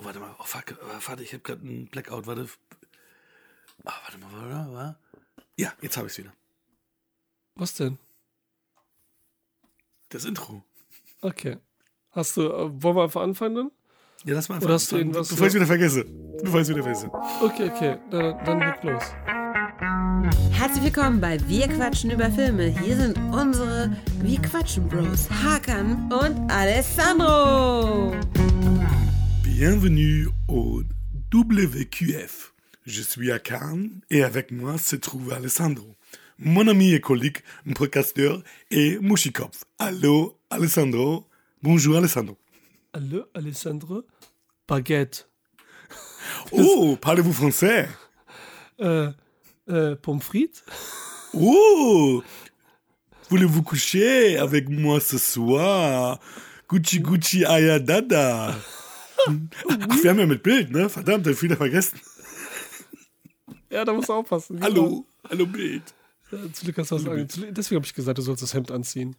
Oh, warte mal. Oh, fuck. Oh, warte, ich habe gerade einen Blackout. Warte. Ah, warte mal. Warte, warte. Ja, jetzt habe ich es wieder. Was denn? Das Intro. Okay. Hast du, äh, wollen wir einfach anfangen dann? Ja, lass mal einfach Oder hast du anfangen, irgendwas- Bevor ich es wieder vergesse. Bevor ich es wieder vergesse. Okay, okay. Dann, dann leg los. Herzlich willkommen bei Wir quatschen über Filme. Hier sind unsere Wir quatschen Bros Hakan und Alessandro. Bienvenue au WQF. Je suis Akan et avec moi se trouve Alessandro. Mon ami et collègue, mon podcasteur et Mushikopf. Allô, Alessandro. Bonjour, Alessandro. Hallo, Alessandro. Baguette. Oh, parlez-vous français? Äh, äh, Pommes frites? Oh, voulez-vous coucher avec moi ce soir? Gucci Gucci Ayadada. Ach, wir haben ja mit Bild, ne? Verdammt, hab ich wieder vergessen. Ja, da musst du aufpassen. Hallo, hallo Bild. Ja, Zu Glück hast du was an. zu- Deswegen habe ich gesagt, du sollst das Hemd anziehen.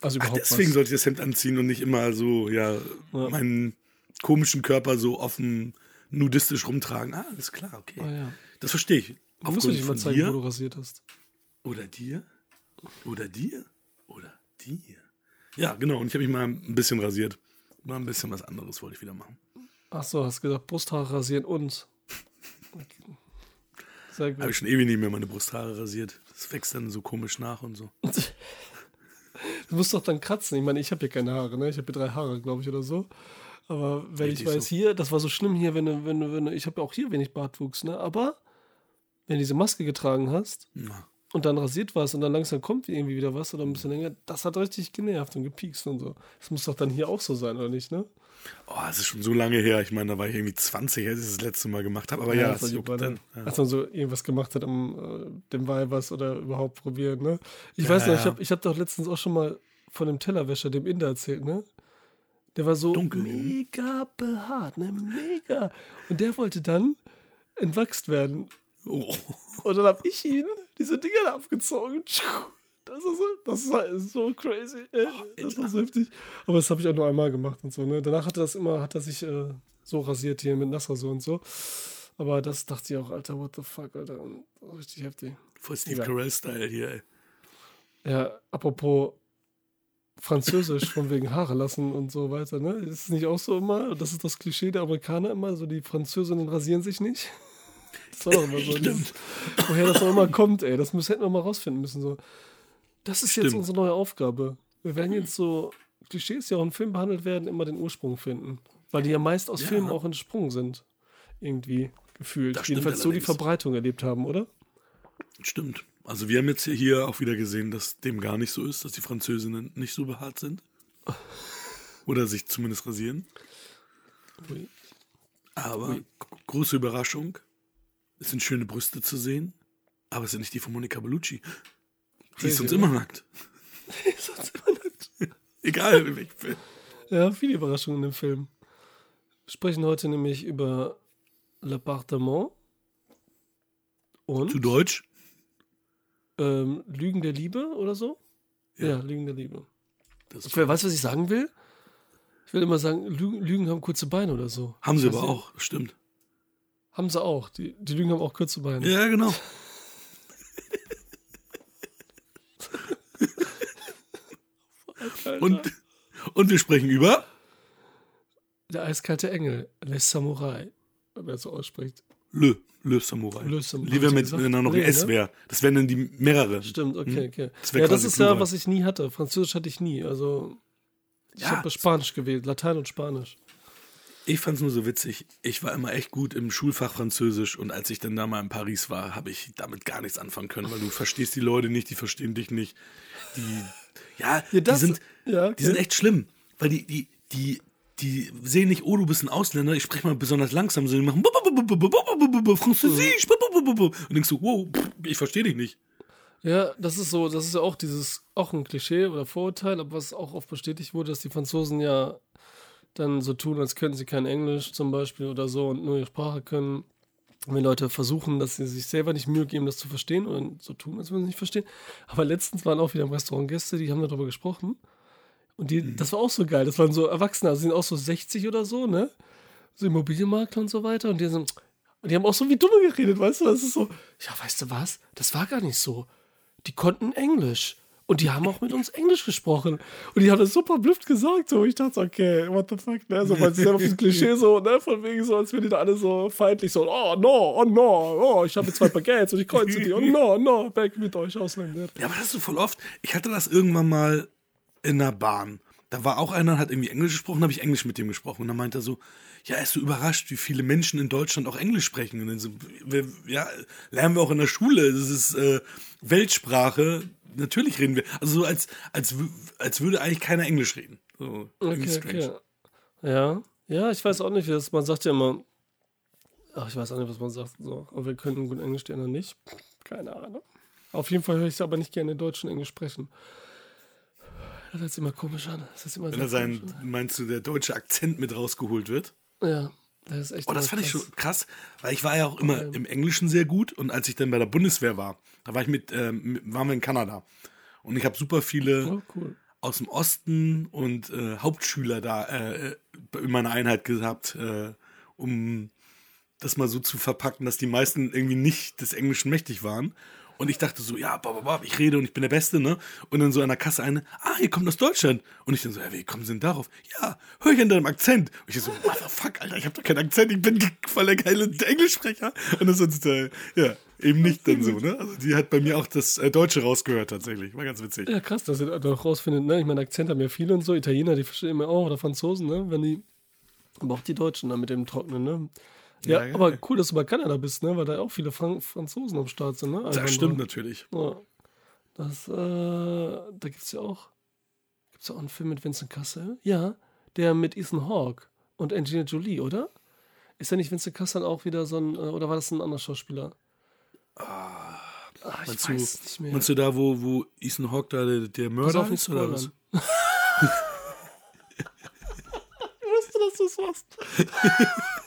Also Ach, überhaupt deswegen was. sollte ich das Hemd anziehen und nicht immer so, ja, meinen komischen Körper so offen nudistisch rumtragen. Ah, alles klar, okay. Ah, ja. Das verstehe ich. Da musst du dich mal zeigen, dir wo du rasiert hast. oder dir oder dir oder dir. Ja, genau. Und ich habe mich mal ein bisschen rasiert. Mal ein bisschen was anderes wollte ich wieder machen. Ach so, hast gesagt, Brusthaare rasieren und. Okay. Sehr gut. Habe ich schon ewig nicht mehr meine Brusthaare rasiert. Das wächst dann so komisch nach und so. Du musst doch dann kratzen. Ich meine, ich habe hier keine Haare, ne? Ich habe hier drei Haare, glaube ich, oder so. Aber wenn Richtig ich weiß, so. hier, das war so schlimm hier, wenn du, wenn du, wenn du, ich habe ja auch hier wenig Bartwuchs, ne? Aber wenn du diese Maske getragen hast Ja. Und dann rasiert warst und dann langsam kommt irgendwie wieder was oder ein bisschen länger, das hat richtig genervt und gepiekst und so. Das muss doch dann hier auch so sein, oder nicht, ne? Oh, das ist schon so lange her. Ich meine, da war ich irgendwie 20, als ich das letzte Mal gemacht habe. Aber ja, das war es die juckt Bande. dann. Ja. Als man so irgendwas gemacht hat am äh, dem Weibers oder überhaupt probieren, ne? Ich weiß noch, ich ja. habe ich hab doch letztens auch schon mal von dem Tellerwäscher, dem Inder erzählt, ne? Der war so Dunkel. mega behaart, ne? Mega. Und der wollte dann entwachst werden. Oh. Und dann habe ich ihn diese Dinger da abgezogen. Das ist so, das ist halt so crazy. Ey. Das war so heftig. Aber das habe ich auch nur einmal gemacht und so. Ne? Danach hat er das immer, hat er sich äh, so rasiert hier mit Nassrasur und so. Aber das dachte ich auch, Alter, what the fuck, Alter. Richtig heftig. Voll Steve. Carell-Style hier, ey. Ja, apropos Französisch, von wegen Haare lassen und so weiter, ne? Ist es nicht auch so immer? Das ist das Klischee der Amerikaner immer, so die Französinnen rasieren sich nicht. Das war doch immer so. Dieses, woher das auch immer kommt, ey. Das müssen, hätten wir mal rausfinden müssen. So. Das ist jetzt Stimmt. unsere neue Aufgabe. Wir werden jetzt so Klischees, die auch in Filmen behandelt werden, immer den Ursprung finden. Weil die ja meist aus Ja. Filmen auch entsprungen sind. Irgendwie gefühlt. Das Jedenfalls so die. Verbreitung erlebt haben, oder? Stimmt. Also wir haben jetzt hier auch wieder gesehen, dass dem gar nicht so ist, dass die Französinnen nicht so behaart sind. Oder sich zumindest rasieren. Aber große Überraschung. Es sind schöne Brüste zu sehen, aber es sind nicht die von Monica Bellucci. Die ist uns oder? immer nackt. Egal, in welchem Film. Ja, viele Überraschungen im Film. Wir sprechen heute nämlich über L'Appartement und Zu Deutsch? ähm, Lügen der Liebe oder so. Ja, Ja. Lügen der Liebe. Das Ich weißt du, was ich sagen will? Ich will immer sagen, Lügen, Lügen haben kurze Beine oder so. haben sie aber du? auch, stimmt. Haben sie auch. Die, die Lügen haben auch kurze Beine. Ja, genau. Alter. Und, und wir sprechen über. Der eiskalte Engel, Les Samurai, wenn man das so ausspricht. Le, Le Samurai. Le Samurai. Lieber mit, da noch ein S ne? wäre. Das wären dann die mehrere. Stimmt, okay, okay. Hm? Das wär ja, das ist ja, Plural. was ich nie hatte. Französisch hatte ich nie. Also, ich Ja, habe Spanisch gewählt, Latein und Spanisch. Ich fand's nur so witzig. Ich war immer echt gut im Schulfach Französisch und als ich dann da mal in Paris war, habe ich damit gar nichts anfangen können, weil du verstehst die Leute nicht, die verstehen dich nicht. Die, ja, Ja, das- die sind, ja, okay. die sind echt schlimm, weil die, die, die, die sehen nicht, oh, du bist ein Ausländer, ich spreche mal besonders langsam, sondern die machen Französisch, und denkst du, wow, ich verstehe dich nicht. Ja, das ist so, das ist ja auch dieses, auch ein Klischee oder Vorurteil, aber was auch oft bestätigt wurde, dass die Franzosen ja dann so tun, als könnten sie kein Englisch zum Beispiel oder so und nur ihre Sprache können. Und wenn Leute versuchen, dass sie sich selber nicht Mühe geben, das zu verstehen und so tun, als würden sie nicht verstehen. Aber letztens waren auch wieder im Restaurant Gäste, die haben darüber gesprochen. Und die, das war auch so geil. Das waren so Erwachsene, also sind auch so 60 oder so, ne? so Immobilienmakler und so weiter. Und die sind, und die haben auch so wie Dumme geredet, weißt du? Das ist so, ja, weißt du was? Das war gar nicht so. Die konnten Englisch. Und die haben auch mit uns Englisch gesprochen. Und die haben das super blüfft gesagt. So, ich dachte, okay, what the fuck, ne? So, weil sie selber das Klischee so, ne? Von wegen so, als wären die da alle so feindlich so, oh no, oh no, oh, ich habe zwei Baguettes und ich kreuze die, oh no, no, back mit euch Ausländer. Ja, aber das ist so voll oft. Ich hatte das irgendwann mal in der Bahn. Da war auch einer, hat irgendwie Englisch gesprochen, habe ich Englisch mit dem gesprochen. Und dann meinte er so, ja, er ist so überrascht, wie viele Menschen in Deutschland auch Englisch sprechen. Und dann so, wir, ja, lernen wir auch in der Schule. Das ist äh, Weltsprache. Natürlich reden wir. Also so als, als, als würde eigentlich keiner Englisch reden. So, Okay, okay. Ja, ja, ich weiß auch nicht, wie das, man sagt ja immer, ach, ich weiß auch nicht, was man sagt, so, aber wir können gut Englisch, die anderen nicht. Keine Ahnung. Auf jeden Fall höre ich aber nicht gerne Deutsch und Englisch sprechen. Das hört sich immer komisch an. Das immer Wenn da sein, meinst du, der deutsche Akzent mit rausgeholt wird? Ja, das ist echt Oh, das fand ich krass. schon krass, weil ich war ja auch immer im Englischen sehr gut und als ich dann bei der Bundeswehr war, da war ich mit, ähm, waren wir in Kanada und ich habe super viele Oh, cool. aus dem Osten und äh, Hauptschüler da äh, in meiner Einheit gehabt, äh, um das mal so zu verpacken, dass die meisten irgendwie nicht des Englischen mächtig waren. Und ich dachte so, ja, bab, bab, ich rede und ich bin der Beste, ne? Und dann so an der Kasse eine, ah, ihr kommt aus Deutschland. Und ich dann so, ja, wie kommen Sie denn darauf? Ja, hör ich an deinem Akzent. Und ich so, what the fuck, Alter, ich hab doch keinen Akzent, ich bin voll der geile Englischsprecher. Und das ist, äh, ja, eben nicht dann so, ne? Also die hat bei mir auch das äh, Deutsche rausgehört tatsächlich. War ganz witzig. Ja, krass, dass ihr da auch rausfindet, ne? Ich meine, Akzent haben ja viele und so, Italiener, die verstehen immer auch, oder Franzosen, ne? Wenn die, aber auch die Deutschen da mit dem Trocknen, ne? Ja, Ja, aber cool, dass du bei Kanada bist, ne? Weil da auch viele Fran Franzosen am Start sind, ne? Das stimmt natürlich. Ja. Das, äh, da gibt's ja auch, gibt's ja auch einen Film mit Vincent Cassel? Ja, der mit Ethan Hawke und Angelina Jolie, oder? Ist ja nicht Vincent Cassel auch wieder so ein, äh, oder war das ein anderer Schauspieler? Ah, ich Meinst weiß du, nicht mehr. meinst du da, wo, wo Ethan Hawke da der, der Mörder ist, oder was? ich wusste, dass du es machst.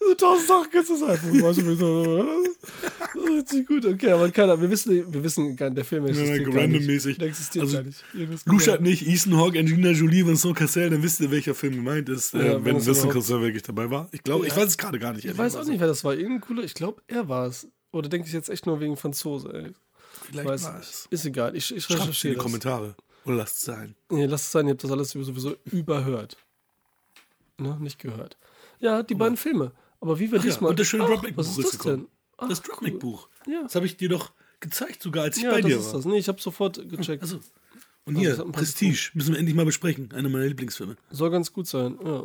so tausend Sachen kannst du sagen. Weißt du, so, Das ist richtig gut. Okay, aber keiner, wir wissen, wir wissen gar nicht, der Film existiert nicht. randommäßig. Der existiert Also, gar nicht. Ihr wisst Lusch gar hat nicht Ethan Hawke, Angelina Jolie, Vincent Cassel, dann wisst ihr, welcher Film gemeint ist, Ja, äh, wenn Vincent Cassel wirklich dabei war. Ich glaube, ich weiß es gerade gar nicht. Ich weiß auch nicht, wer das war. Irgendein cooler, ich glaube, er war es. Oder denke ich jetzt echt nur wegen Franzose, ey. Vielleicht Weiß war es. Ist egal, ich, ich Schreibt es in recherchiere die. Kommentare. Oder lasst es sein. Nee, lasst es sein, ihr habt das alles sowieso überhört. Ne, nicht gehört. Ja, die beiden Filme. Aber wie wir Ach ja, diesmal. und das schöne Was ist ist das gekommen. denn? Ach, das Dropback-Buch. Ja. Das habe ich dir doch gezeigt, sogar als ich Ja, bei das dir ist war. das. Nee, ich habe sofort gecheckt. Also, und hier, das Prestige, müssen wir endlich mal besprechen. Einer meiner Lieblingsfilme. Soll ganz gut sein. Ja.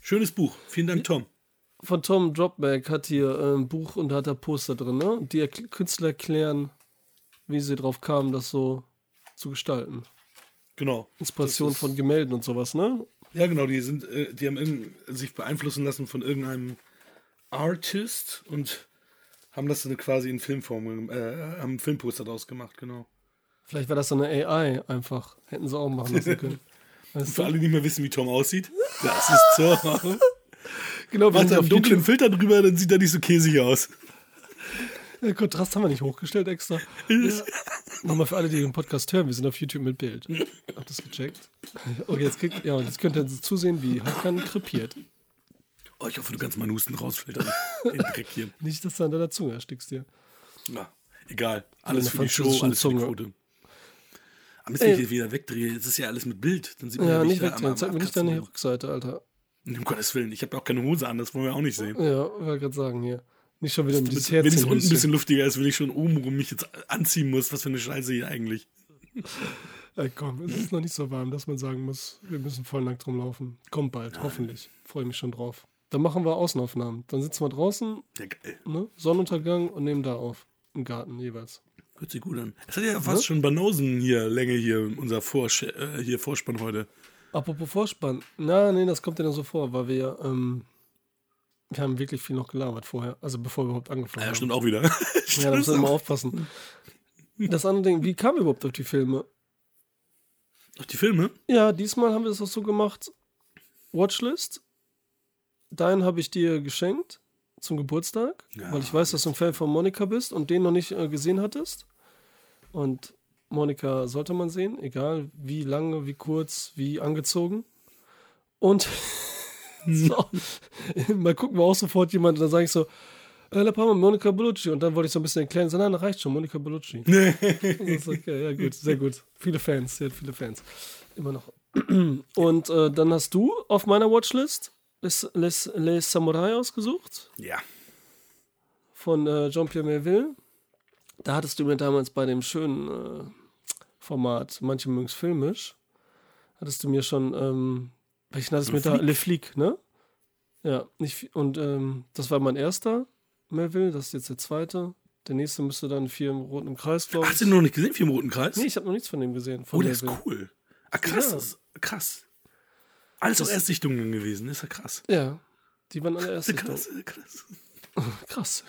Schönes Buch. Vielen Dank, Tom. Von Tom Dropback hat hier ein Buch und da hat er Poster drin, ne? Und die Künstler erklären, wie sie drauf kamen, das so zu gestalten. Genau. Inspiration Das ist- von Gemälden und sowas, ne? Ja, genau, die sind, äh, die haben sich beeinflussen lassen von irgendeinem Artist und haben das dann quasi in Filmform, äh, haben Filmposter daraus gemacht, genau. Vielleicht war das so eine AI einfach. Hätten sie auch machen lassen können. Weißt Für alle, die nicht mehr wissen, wie Tom aussieht, das ist Tom. Genau, Macht sind ja einen auf dunklen. Filter drüber, dann sieht er nicht so käsig aus. Den Kontrast haben wir nicht hochgestellt extra. Ja. Nochmal für alle, die den Podcast hören, wir sind auf YouTube mit Bild. Habt das gecheckt? Okay, jetzt, kriegt, ja, jetzt könnt ihr zusehen, wie Hakan krepiert. Oh, ich hoffe, du kannst meinen Husten rausfiltern. Den Dreck hier. Nicht, dass du an deiner Zunge erstickst dir. Na, egal. Alles für die Show, alles für die Zunge. Quote. Jetzt, wenn Ey. ich wieder wegdrehe, jetzt ist ja alles mit Bild. Dann sieht man Ja, nicht ich da wegdrehen. am- Zeig am mir nicht deine Rückseite, Alter. Um Gottes Willen, ich habe auch keine Hose an, das wollen wir auch nicht sehen. Ja, wollte gerade sagen hier. Nicht schon wieder mit dieses Wenn es unten ein bisschen luftiger ist, will ich schon oben rum mich jetzt anziehen muss. Was für eine Scheiße hier eigentlich. Ey, komm, es ist noch nicht so warm, dass man sagen muss, wir müssen voll nackt rumlaufen. Kommt bald, hoffentlich. Freue mich schon drauf. Dann machen wir Außenaufnahmen. Dann sitzen wir draußen, Ja, geil. ne? Sonnenuntergang und nehmen da auf. Im Garten jeweils. Hört sich gut an. Es hat ja fast schon Banausen hier, Länge hier, unser Vorsch äh, hier Vorspann heute. Apropos Vorspann. Na, nee, das kommt dir dann so vor, weil wir ja, ähm, wir haben wirklich viel noch gelabert vorher. Also bevor wir überhaupt angefangen Ja, haben. stimmt auch wieder. Ja, da müssen wir mal aufpassen. Das andere Ding, wie kam wir überhaupt auf die Filme? Auf die Filme? Ja, diesmal haben wir es auch so gemacht. Watchlist. Deinen habe ich dir geschenkt zum Geburtstag, Ja, weil ich weiß, dass du ein Fan von Monika bist und den noch nicht äh, gesehen hattest. Und Monika sollte man sehen, egal wie lange, wie kurz, wie angezogen. Und so, mal gucken wir auch sofort jemand, dann sage ich so, äh, La Palma, Monika Bellucci. Und dann wollte ich so ein bisschen erklären, so, nein, das reicht schon, Monika Bellucci. okay, ja gut, sehr gut. Viele Fans, sie hat viele Fans. Immer noch. Und äh, dann hast du auf meiner Watchlist Les, Les, Les Samurai ausgesucht Ja. von äh, Jean-Pierre Melville. Da hattest du mir damals bei dem schönen äh, Format, manche mögen es filmisch, hattest du mir schon, ähm, welchen hattest du mir da? Le Flic, ne? Ja, nicht, und ähm, das war mein erster Melville, das ist jetzt der zweite. Der nächste müsste dann vier im roten Kreis, glaube ich. Hast du den noch nicht gesehen, vier im roten Kreis? Nee, ich habe noch nichts von dem gesehen. Von oh, der ist Melville. cool. Ah, krass. Ja. Ist krass. Alles auch Erstsichtungen gewesen, ist ja krass. Ja, die waren alle erst. Krass, krass. Krass.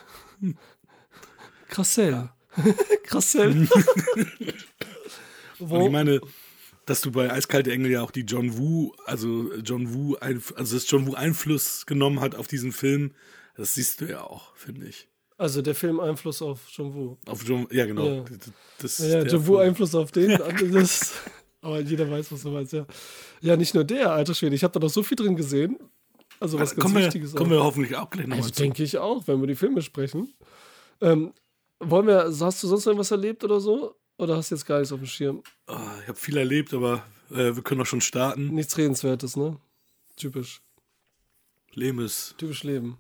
Krassell. Krassell. Und ich meine, dass du bei Eiskalte Engel ja auch die John Woo, also John Woo, also dass John Woo Einfluss genommen hat auf diesen Film, das siehst du ja auch, finde ich. Also der Film Einfluss auf John Woo. Auf John, ja genau. Ja. Das, das, Ja, ja John Woo. Einfluss auf den. Das, aber jeder weiß, was du meinst, ja. Ja, nicht nur der, alter Schwede. Ich habe da noch so viel drin gesehen. Also was ganz kommen, wir, Wichtiges kommen auch. wir hoffentlich auch gleich nochmal Also zu. denke ich auch, wenn wir die Filme sprechen. Ähm, wollen wir, hast du sonst noch was erlebt oder so? Oder hast du jetzt gar nichts auf dem Schirm? Ah, ich habe viel erlebt, aber äh, wir können doch schon starten. Nichts Redenswertes, ne? Typisch. Leben ist, Typisch Leben.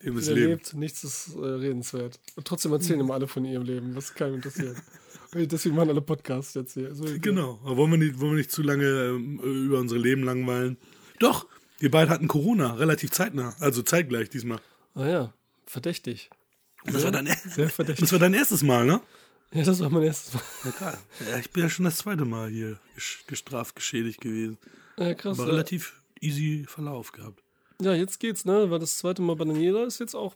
Leben ist Leben. lebt, nichts ist äh, redenswert. Und trotzdem erzählen immer alle von ihrem Leben, was keinem interessiert. Deswegen machen alle Podcasts jetzt hier. So, Genau. Aber wollen wir nicht, wollen wir nicht zu lange ähm, über unsere Leben langweilen? Doch, wir beide hatten Corona, relativ zeitnah, also zeitgleich diesmal. Ah ja, verdächtig. Das war, dein, Sehr verdächtig. das war dein erstes Mal, ne? Ja, das war mein erstes Mal. Ja, klar. Ja, ich bin ja schon das zweite Mal hier ges- gestraft, geschädigt gewesen. Ja, krass. Aber Ja. relativ easy Verlauf gehabt. ja, jetzt geht's, ne? Weil das zweite Mal bei Daniela ist jetzt auch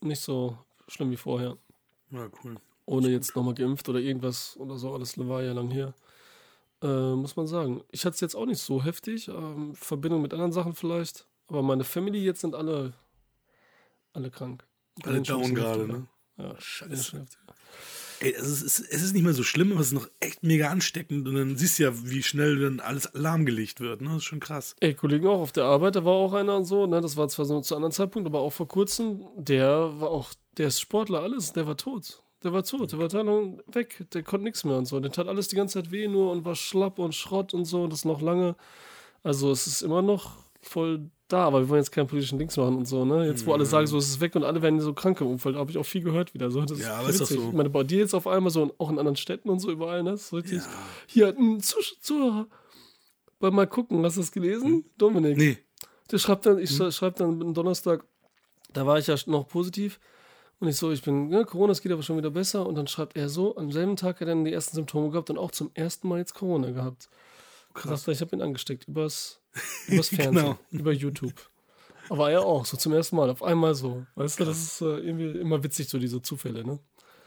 nicht so schlimm wie vorher. Ja, cool. Ohne jetzt nochmal geimpft oder irgendwas oder so. Alles war ja lang her. Äh, muss man sagen. Ich hatte es jetzt auch nicht so heftig. Ähm, Verbindung mit anderen Sachen vielleicht. Aber meine Family jetzt sind alle, alle krank. Alle down gerade, ne? Ja, Scheiße. Ey, es ist, es ist nicht mehr so schlimm, aber es ist noch echt mega ansteckend. Und dann siehst du ja, wie schnell dann alles lahmgelegt wird. Ne? Das ist schon krass. Ey, Kollegen auch auf der Arbeit, da war auch einer und so, ne, das war zwar so zu einem anderen Zeitpunkt, aber auch vor kurzem, der war auch, der ist Sportler, alles, der war tot. Der war tot, der war total weg, der konnte nichts mehr und so. Der tat alles die ganze Zeit weh nur und war schlapp und Schrott und so, das noch lange. Also es ist immer noch voll da, aber wir wollen jetzt keinen politischen Dings machen und so, ne? Jetzt, wo alle sagen, so es ist weg und alle werden so krank im Umfeld, habe ich auch viel gehört wieder. So. Das Ja, ist doch witzig. so. Ich meine, bei dir jetzt auf einmal so, und auch in anderen Städten und so überall, ne? Das ist richtig. Hier, ein Zuhörer. Bei mal gucken, hast du das gelesen? Dominik. Nee. Der schreibt dann, ich sch- schreibe dann am Donnerstag, da war ich ja noch positiv. Und ich so, ich bin, ne, Corona, es geht aber schon wieder besser. Und dann schreibt er so, am selben Tag hat er dann die ersten Symptome gehabt und auch zum ersten Mal jetzt Corona gehabt. Krass. Er, ich habe ihn angesteckt, übers, übers Fernsehen, Genau. über YouTube. Aber er auch, so zum ersten Mal, auf einmal so. Weißt du, das ist äh, irgendwie immer witzig, so diese Zufälle, ne?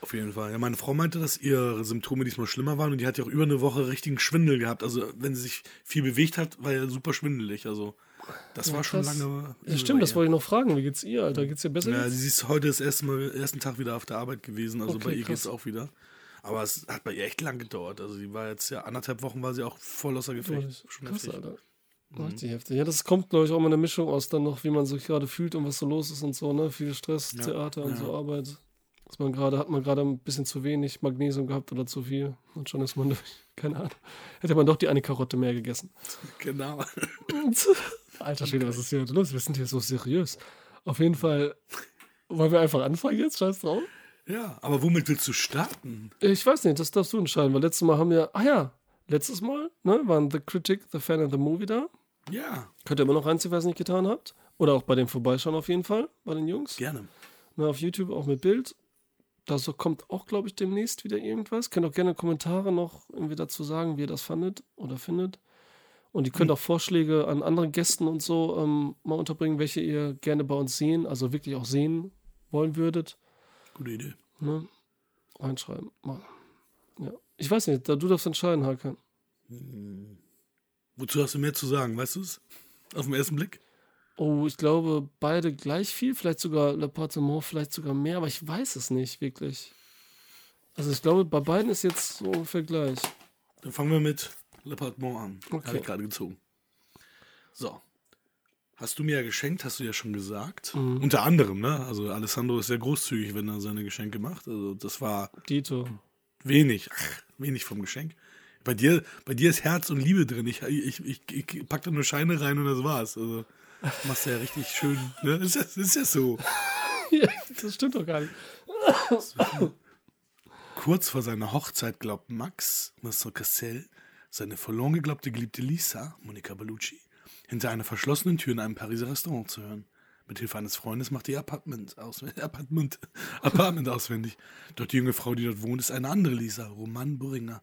Auf jeden Fall. Ja, meine Frau meinte, dass ihre Symptome diesmal schlimmer waren und die hat ja auch über eine Woche richtigen Schwindel gehabt. Also wenn sie sich viel bewegt hat, war ja super schwindelig. Also das Ja, war schon krass. lange. Ja, stimmt, das wollte ich noch fragen. Wie geht's ihr, Alter? Geht's dir besser Ja, jetzt? sie ist heute das erste Mal, ersten Tag wieder auf der Arbeit gewesen. Also Okay, bei ihr krass. geht es auch wieder. Aber es hat bei ihr echt lang gedauert. Also sie war jetzt ja anderthalb Wochen war sie auch voll außer Gefecht. Schon Krass, heftig. Alter. Richtig heftig. Ja, das kommt, glaube ich, auch mal eine Mischung aus dann noch, wie man sich gerade fühlt und was so los ist und so, ne? Viel Stress, Ja, Theater und ja. so Arbeit. Ist man gerade, hat man gerade ein bisschen zu wenig Magnesium gehabt oder zu viel. Und schon ist man durch. Keine Ahnung. Hätte man doch die eine Karotte mehr gegessen. Genau. Alter Schwede, was ist hier heute los? Wir sind hier so seriös. Auf jeden Fall, wollen wir einfach anfangen jetzt? Scheiß drauf. Ja, aber womit willst du starten? Ich weiß nicht, das darfst du entscheiden, weil letztes Mal haben wir, ah ja, letztes Mal, ne, waren The Critic, The Fan and The Movie da. Ja, Könnt ihr immer noch reinziehen, wer es nicht getan habt. Oder auch bei dem Vorbeischauen auf jeden Fall, bei den Jungs. gerne. Ne, auf YouTube auch mit Bild. Da kommt auch, glaube ich, demnächst wieder irgendwas. Könnt auch gerne Kommentare noch irgendwie dazu sagen, wie ihr das fandet oder findet. Und ihr könnt auch Vorschläge an andere Gästen und so ähm, mal unterbringen, welche ihr gerne bei uns sehen, also wirklich auch sehen wollen würdet. Gute Idee. Ne? Reinschreiben. Mal. Ja. Ich weiß nicht, da du darfst entscheiden, Hakan. Wozu hast du mehr zu sagen? Weißt du es? Auf den ersten Blick? Oh, ich glaube, beide gleich viel, vielleicht sogar L'Appartement, vielleicht sogar mehr, aber ich weiß es nicht wirklich. Also ich glaube, bei beiden ist jetzt so ungefähr gleich. Dann fangen wir mit L'Appartement an. Okay. Habe ich gerade gezogen. So. Hast du mir ja geschenkt, hast du ja schon gesagt. Mhm. Unter anderem, ne? Also Alessandro ist sehr großzügig, wenn er seine Geschenke macht. Also das war Dito. wenig, ach, wenig vom Geschenk. Bei dir, bei dir ist Herz und Liebe drin. Ich, ich, ich, ich pack da nur Scheine rein und das war's. Also machst du ja richtig schön. Ne? Das, ist, ja- das ist ja so. das stimmt doch gar nicht. Kurz vor seiner Hochzeit glaubt Max, Mr. Cassel, seine verloren geglaubte Geliebte Lisa, Monica Bellucci, hinter einer verschlossenen Tür in einem Pariser Restaurant zu hören. Mit Hilfe eines Freundes macht ihr Apartment, auswendig, Apartment, Apartment auswendig. Doch die junge Frau, die dort wohnt, ist eine andere Lisa, Roman Buringer.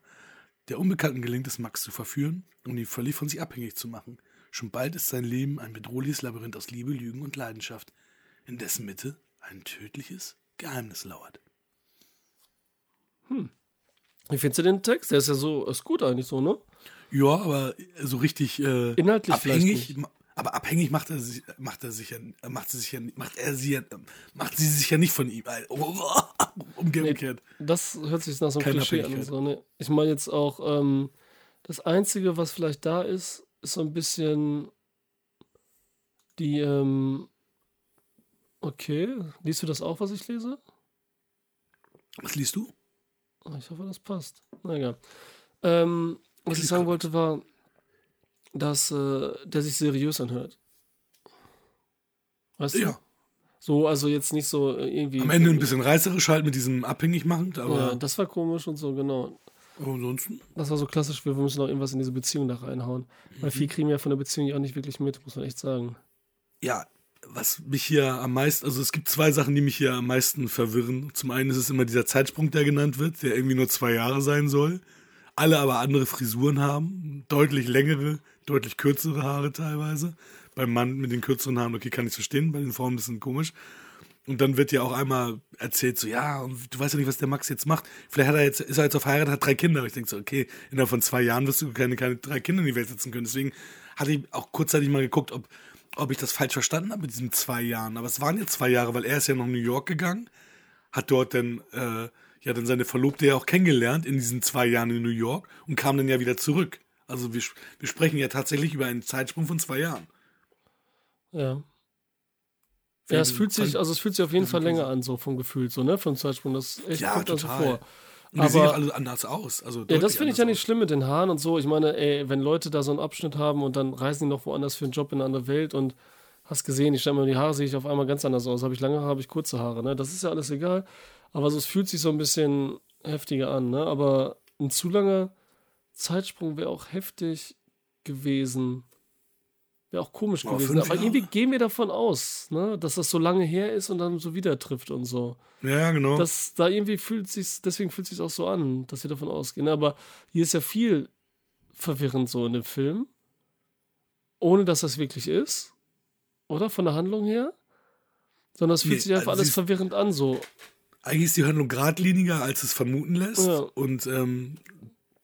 Der Unbekannten gelingt es, Max zu verführen, um ihn völlig von sich abhängig zu machen. Schon bald ist sein Leben ein bedrohliches Labyrinth aus Liebe, Lügen und Leidenschaft, in dessen Mitte ein tödliches Geheimnis lauert. Wie findest du den Text? Der ist ja so, ist gut eigentlich so, ne? Ja, aber so richtig äh, Inhaltlich abhängig, aber abhängig macht er sich, macht er sich ja, macht sie sich ja, macht er sie ja, macht sie sich ja nicht von ihm. Umgekehrt. Das hört sich nach so einem Keine Klischee an. So, ne? Ich meine jetzt auch, ähm, das Einzige, was vielleicht da ist, ist so ein bisschen die, ähm, okay, liest du das auch, was ich lese? Was liest du? Ich hoffe, das passt. Na egal. Ähm, was ich sagen wollte war, dass äh, der sich seriös anhört. Weißt du? Ja. So, also jetzt nicht so äh, irgendwie. Am Ende ein bisschen reißerisch halt mit diesem abhängig machend, aber Ja, das war komisch und so, genau. ansonsten. Das war so klassisch, wir müssen noch irgendwas in diese Beziehung da reinhauen. Weil viel kriegen wir ja von der Beziehung ja auch nicht wirklich mit, muss man echt sagen. Ja, was mich hier am meisten, also es gibt zwei Sachen, die mich hier am meisten verwirren. Zum einen ist es immer dieser Zeitsprung, der genannt wird, der irgendwie nur zwei Jahre sein soll. Alle aber andere Frisuren haben, deutlich längere, deutlich kürzere Haare teilweise. Beim Mann mit den kürzeren Haaren, okay, kann ich verstehen, bei den Frauen ein bisschen komisch. Und dann wird ja auch einmal erzählt, so, ja, und du weißt ja nicht, was der Max jetzt macht. Vielleicht hat er jetzt, ist er jetzt auf Heirat, hat drei Kinder. Aber ich denke so, okay, innerhalb von zwei Jahren wirst du keine, keine drei Kinder in die Welt setzen können. Deswegen hatte ich auch kurzzeitig mal geguckt, ob, ob ich das falsch verstanden habe mit diesen zwei Jahren. Aber es waren ja zwei Jahre, weil er ist ja nach New York gegangen, hat dort dann, äh, ja, dann seine Verlobte ja auch kennengelernt in diesen zwei Jahren in New York und kam dann ja wieder zurück. Also wir, wir sprechen ja tatsächlich über einen Zeitsprung von zwei Jahren. Ja. Ja, es fühlt sich, also es fühlt sich auf jeden Fall länger an, so vom Gefühl, so, ne? Vom Zeitsprung. Das echt Ja, kommt also total. vor. Und die sehen auch alle anders aus. Also Ja, das finde ich ja nicht schlimm mit den Haaren und so. Ich meine, ey, wenn Leute da so einen Abschnitt haben und dann reisen die noch woanders für einen Job in eine andere Welt und hast gesehen, ich stelle mir die Haare, sehe ich auf einmal ganz anders aus. Habe ich lange Haare, habe ich kurze Haare, ne? Das ist ja alles egal. Aber so, es fühlt sich so ein bisschen heftiger an, ne? Aber ein zu langer Zeitsprung wäre auch heftig gewesen. Wäre auch komisch Aber gewesen. Aber Jahre? irgendwie gehen wir davon aus, ne? Dass das so lange her ist und dann so wieder trifft und so. Ja, genau. Das, da irgendwie fühlt sich, deswegen fühlt sich auch so an, dass wir davon ausgehen. Aber hier ist ja viel verwirrend so in dem Film, ohne dass das wirklich ist, oder von der Handlung her, sondern es fühlt Nee, sich einfach also alles verwirrend an so. Eigentlich ist die Handlung geradliniger, als es vermuten lässt. Ja. Und ähm,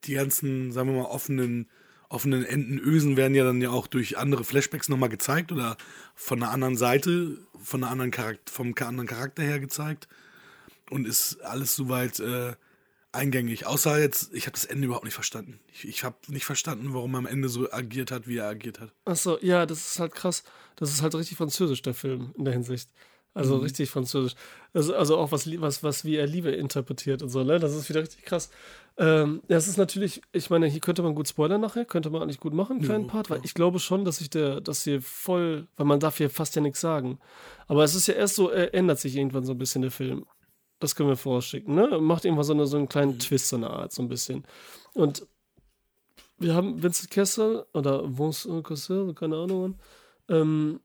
die ganzen, sagen wir mal, offenen, offenen Enden, Ösen werden ja dann ja auch durch andere Flashbacks nochmal gezeigt oder von einer anderen Seite, von einer anderen Charakter, vom anderen Charakter her gezeigt. Und ist alles soweit äh, eingängig. Außer jetzt, ich habe das Ende überhaupt nicht verstanden. Ich, ich habe nicht verstanden, warum er am Ende so agiert hat, wie er agiert hat. Achso, ja, das ist halt krass. Das ist halt richtig französisch, der Film, in der Hinsicht. Also richtig französisch. Also, also auch was, was, was, wie er Liebe interpretiert und so, ne? Das ist wieder richtig krass. Ähm, das ist natürlich, ich meine, hier könnte man gut spoilern nachher, könnte man eigentlich gut machen, einen kleinen Ja, Part, weil ich glaube schon, dass sich der, dass hier voll, weil man darf hier fast ja nichts sagen. Aber es ist ja erst so, er ändert sich irgendwann so ein bisschen der Film. Das können wir vorausschicken, ne? Macht irgendwann so, eine, so einen kleinen Twist, so eine Art, so ein bisschen. Und wir haben Vincent Kessel oder Vincent Kessel, keine Ahnung, ähm,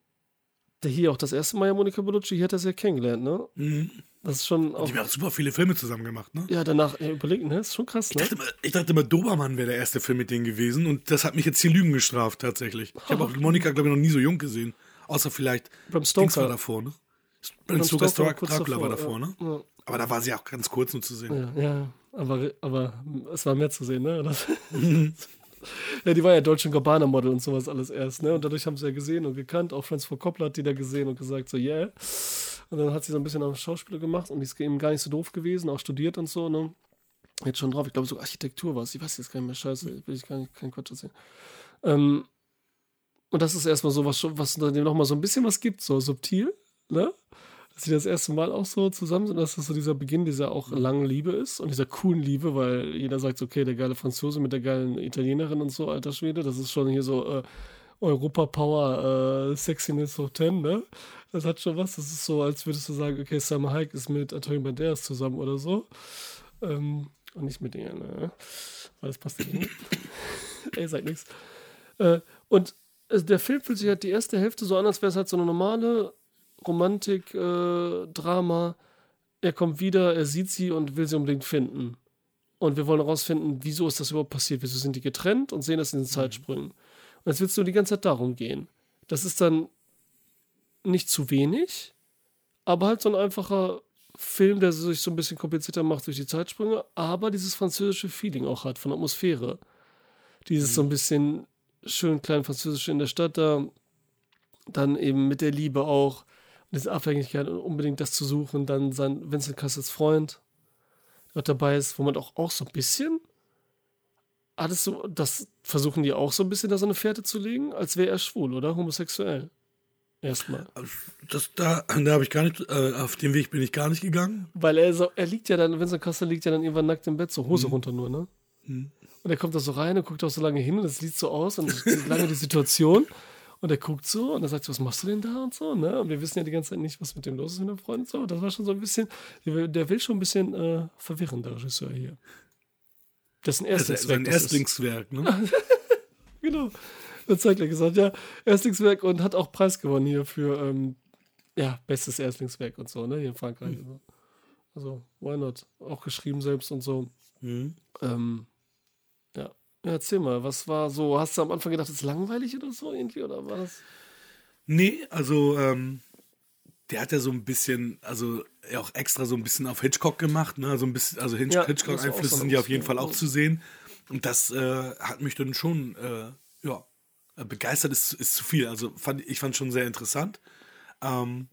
der hier auch das erste Mal ja Monika Bellucci, hier hat er sie ja kennengelernt, ne? Mhm. Das ist schon auch, Die haben auch super viele Filme zusammen gemacht, ne? ja, danach, ja, überlegt, ne? Ist schon krass, Ich ne? dachte, immer, ich dachte immer, Dobermann wäre der erste Film mit denen gewesen und das hat mich jetzt hier Lügen gestraft, tatsächlich. Ich habe auch Monika, glaube ich, noch nie so jung gesehen. Außer vielleicht Beim Dings war Stoker. davor, ne? Bram Stoker kurz Dracula war davor, davor, ja. ne? Aber da war sie auch ganz kurz nur zu sehen. Ja, ja, aber, aber es war mehr zu sehen, ne? Ja, die war ja Deutsche Gabbana-Model und sowas alles erst, ne? Und dadurch haben sie ja gesehen und gekannt. Auch Franz Ford Coppola hat die da gesehen und gesagt, so, yeah. Und dann hat sie so ein bisschen am Schauspieler gemacht und die ist eben gar nicht so doof gewesen, auch studiert und so, ne? jetzt schon drauf. Ich glaube, so Architektur war es. Ich weiß jetzt gar nicht mehr. Scheiße, will ich gar nicht, keinen Quatsch erzählen. Ähm, und das ist erstmal so was, was dem nochmal so ein bisschen was gibt, so subtil, ne? Dass sie das erste Mal auch so zusammen sind, dass das so dieser Beginn dieser auch langen Liebe ist und dieser coolen Liebe, weil jeder sagt, okay, der geile Franzose mit der geilen Italienerin und so, alter Schwede, das ist schon hier so äh, Europa Power äh, Sexiness hoch 10, ne? Das hat schon was. Das ist so, als würdest du sagen, okay, Sam Hike ist mit Antonio Banderas zusammen oder so. Ähm, und nicht mit ihr, ne? Weil das passt nicht. Ey, sag nichts. Äh, und also der Film fühlt sich halt die erste Hälfte so an, als wäre es halt so eine normale Romantik, äh, Drama. Er kommt wieder, er sieht sie und will sie unbedingt finden. Und wir wollen herausfinden, wieso ist das überhaupt passiert? Wieso sind die getrennt und sehen das in den Zeitsprüngen? Und jetzt willst du die ganze Zeit darum gehen. Das ist dann nicht zu wenig, aber halt so ein einfacher Film, der sich so ein bisschen komplizierter macht durch die Zeitsprünge, aber dieses französische Feeling auch hat von Atmosphäre. Dieses so ein bisschen schön klein französische in der Stadt da, dann eben mit der Liebe auch, diese Abhängigkeit und unbedingt das zu suchen, dann sein Vincent Cassels Freund, der dabei ist, wo man auch, auch so ein bisschen alles so, das versuchen die auch so ein bisschen da so eine Fährte zu legen, als wäre er schwul oder homosexuell. Erstmal. Das, da da habe ich gar nicht, äh, auf den Weg bin ich gar nicht gegangen. Weil er so, er liegt ja dann, Vincent Cassel liegt ja dann irgendwann nackt im Bett, so Hose mhm. runter nur, ne? Mhm. Und er kommt da so rein und guckt auch so lange hin und es sieht so aus und lange die Situation. Und er guckt so und er sagt so, was machst du denn da und so, ne? Und wir wissen ja die ganze Zeit nicht, was mit dem los ist mit dem Freund und so. Das war schon so ein bisschen, der will schon ein bisschen äh, verwirren, der Regisseur hier. Das ist ein Erstlingswerk. Das ist ein Erstlingswerk, ne? genau Zeit lang gesagt, ja, Erstlingswerk und hat auch Preis gewonnen hier für, ähm, ja, bestes Erstlingswerk und so, ne, hier in Frankreich. Mhm. Also, why not? Auch geschrieben selbst und so. Mhm. Ähm. Erzähl mal, was war so, hast du am Anfang gedacht, das ist langweilig oder so irgendwie, oder war das? Nee, also, ähm, der hat ja so ein bisschen, also ja auch extra so ein bisschen auf Hitchcock gemacht, ne? So ein bisschen, also Hitch ja, Hitchcock-Einflüsse sind ja auf jeden Fall auch zu sehen. Und das äh, hat mich dann schon, äh, ja, begeistert ist, ist zu viel. Also fand, ich fand schon sehr interessant. Ähm,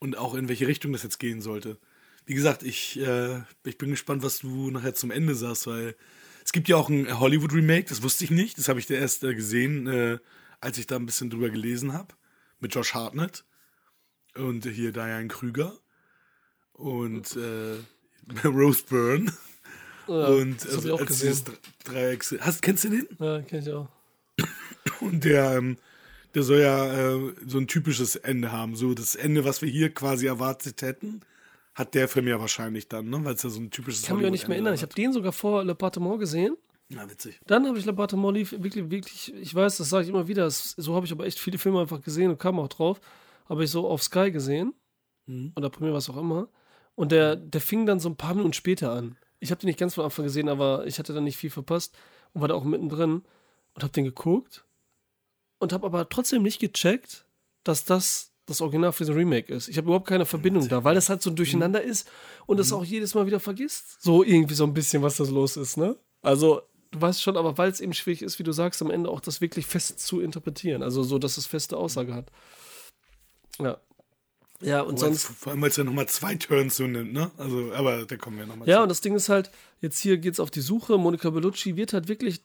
und auch in welche Richtung das jetzt gehen sollte. Wie gesagt, ich, äh, ich bin gespannt, was du nachher zum Ende sagst, weil es gibt ja auch ein Hollywood-Remake, das wusste ich nicht. Das habe ich der erst äh, gesehen, äh, als ich da ein bisschen drüber gelesen habe. Mit Josh Hartnett und hier Diane Krüger und äh, Rose Byrne. Ja, und das also, ich auch gesehen. Dreieck. Hast, kennst du den? Ja, kenn ich auch. Und der, ähm, der soll ja äh, so ein typisches Ende haben. So das Ende, was wir hier quasi erwartet hätten, hat der Film ja wahrscheinlich dann, ne? weil es ja so ein typisches Ich kann mich auch nicht mehr erinnern. Hat. Ich habe den sogar vor Le Partement gesehen. Ja, witzig. Dann habe ich Le Partement wirklich, wirklich, ich weiß, das sage ich immer wieder, so habe ich aber echt viele Filme einfach gesehen und kam auch drauf. Habe ich so auf Sky gesehen. Mhm. Oder Premiere, was auch immer. Und der, der fing dann so ein paar Minuten später an. Ich habe den nicht ganz von Anfang gesehen, aber ich hatte dann nicht viel verpasst und war da auch mittendrin und habe den geguckt und habe aber trotzdem nicht gecheckt, dass das das Original für den Remake ist. Ich habe überhaupt keine Verbindung da, weil das halt so durcheinander ist und es mhm. auch jedes Mal wieder vergisst. So irgendwie so ein bisschen, was das los ist, ne? Also, du weißt schon, aber weil es eben schwierig ist, wie du sagst, am Ende auch das wirklich fest zu interpretieren. Also so, dass es feste Aussage hat. Ja. Ja, und sonst. Vor allem, weil es ja nochmal zwei Turns so nimmt, ne? Also, aber da kommen wir nochmal Ja, zu. und das Ding ist halt, jetzt hier geht's auf die Suche. Monika Bellucci wird halt wirklich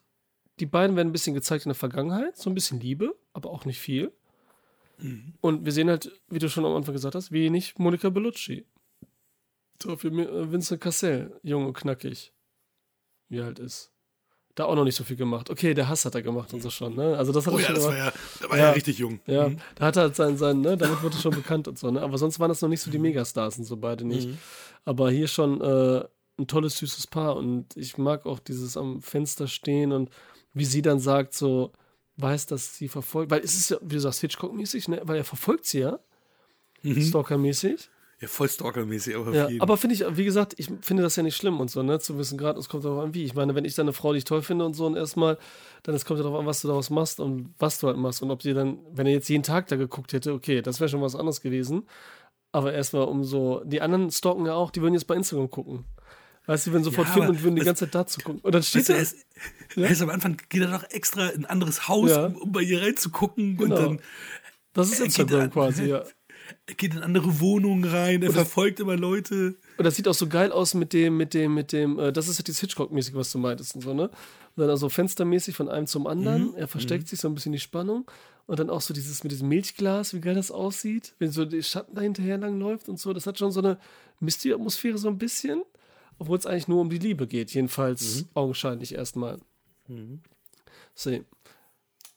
die beiden werden ein bisschen gezeigt in der Vergangenheit, so ein bisschen Liebe, aber auch nicht viel. Mhm. Und wir sehen halt, wie du schon am Anfang gesagt hast, wenig Monika Bellucci. Dafür äh, Vincent Cassell, jung und knackig. Wie er halt ist. Da auch noch nicht so viel gemacht. Okay, der Hass hat er gemacht und so schon, ne? Also das hat oh, er ja, schon das war ja, da war ja, ja richtig jung. Ja, mhm. da hat er halt sein, sein, ne, damit wurde er schon bekannt und so, ne? Aber sonst waren das noch nicht so die mhm. Megastars und so beide nicht. Mhm. Aber hier schon äh, ein tolles, süßes Paar und ich mag auch dieses am Fenster stehen und wie sie dann sagt, so weiß, dass sie verfolgt, weil es ist ja, wie du sagst, Hitchcock-mäßig, ne? weil er verfolgt sie ja, mhm. Stalker-mäßig. Ja, voll Stalker-mäßig, aber ja, Aber finde ich, wie gesagt, ich finde das ja nicht schlimm und so, ne, zu wissen, gerade, es kommt darauf an, wie. Ich meine, wenn ich dann eine Frau, die ich toll finde und so, und erstmal, dann es kommt ja darauf an, was du daraus machst und was du halt machst und ob die dann, wenn er jetzt jeden Tag da geguckt hätte, okay, das wäre schon was anderes gewesen. Aber erstmal um so, die anderen stalken ja auch, die würden jetzt bei Instagram gucken. Weißt du, würden sofort ja, und würden die ganze Zeit dazu gucken. Und dann steht er. Weißt du, ja? am Anfang geht er doch extra in ein anderes Haus, ja. um, um, bei ihr reinzugucken. Genau. Und dann. Das ist Instagram quasi, ja. Er geht in andere Wohnungen rein, er und verfolgt immer Leute. Und das sieht auch so geil aus mit dem, mit dem, mit dem, äh, das ist ja dieses Hitchcock-mäßig, was du meintest und so, ne? Und dann also fenstermäßig von einem zum anderen. Mhm. Er versteckt sich so ein bisschen die Spannung. Und dann auch so dieses mit diesem Milchglas, wie geil das aussieht, wenn so die Schatten dahinterher lang läuft und so. Das hat schon so eine Mystery-Atmosphäre so ein bisschen, obwohl es eigentlich nur um die Liebe geht, jedenfalls augenscheinlich erstmal. So.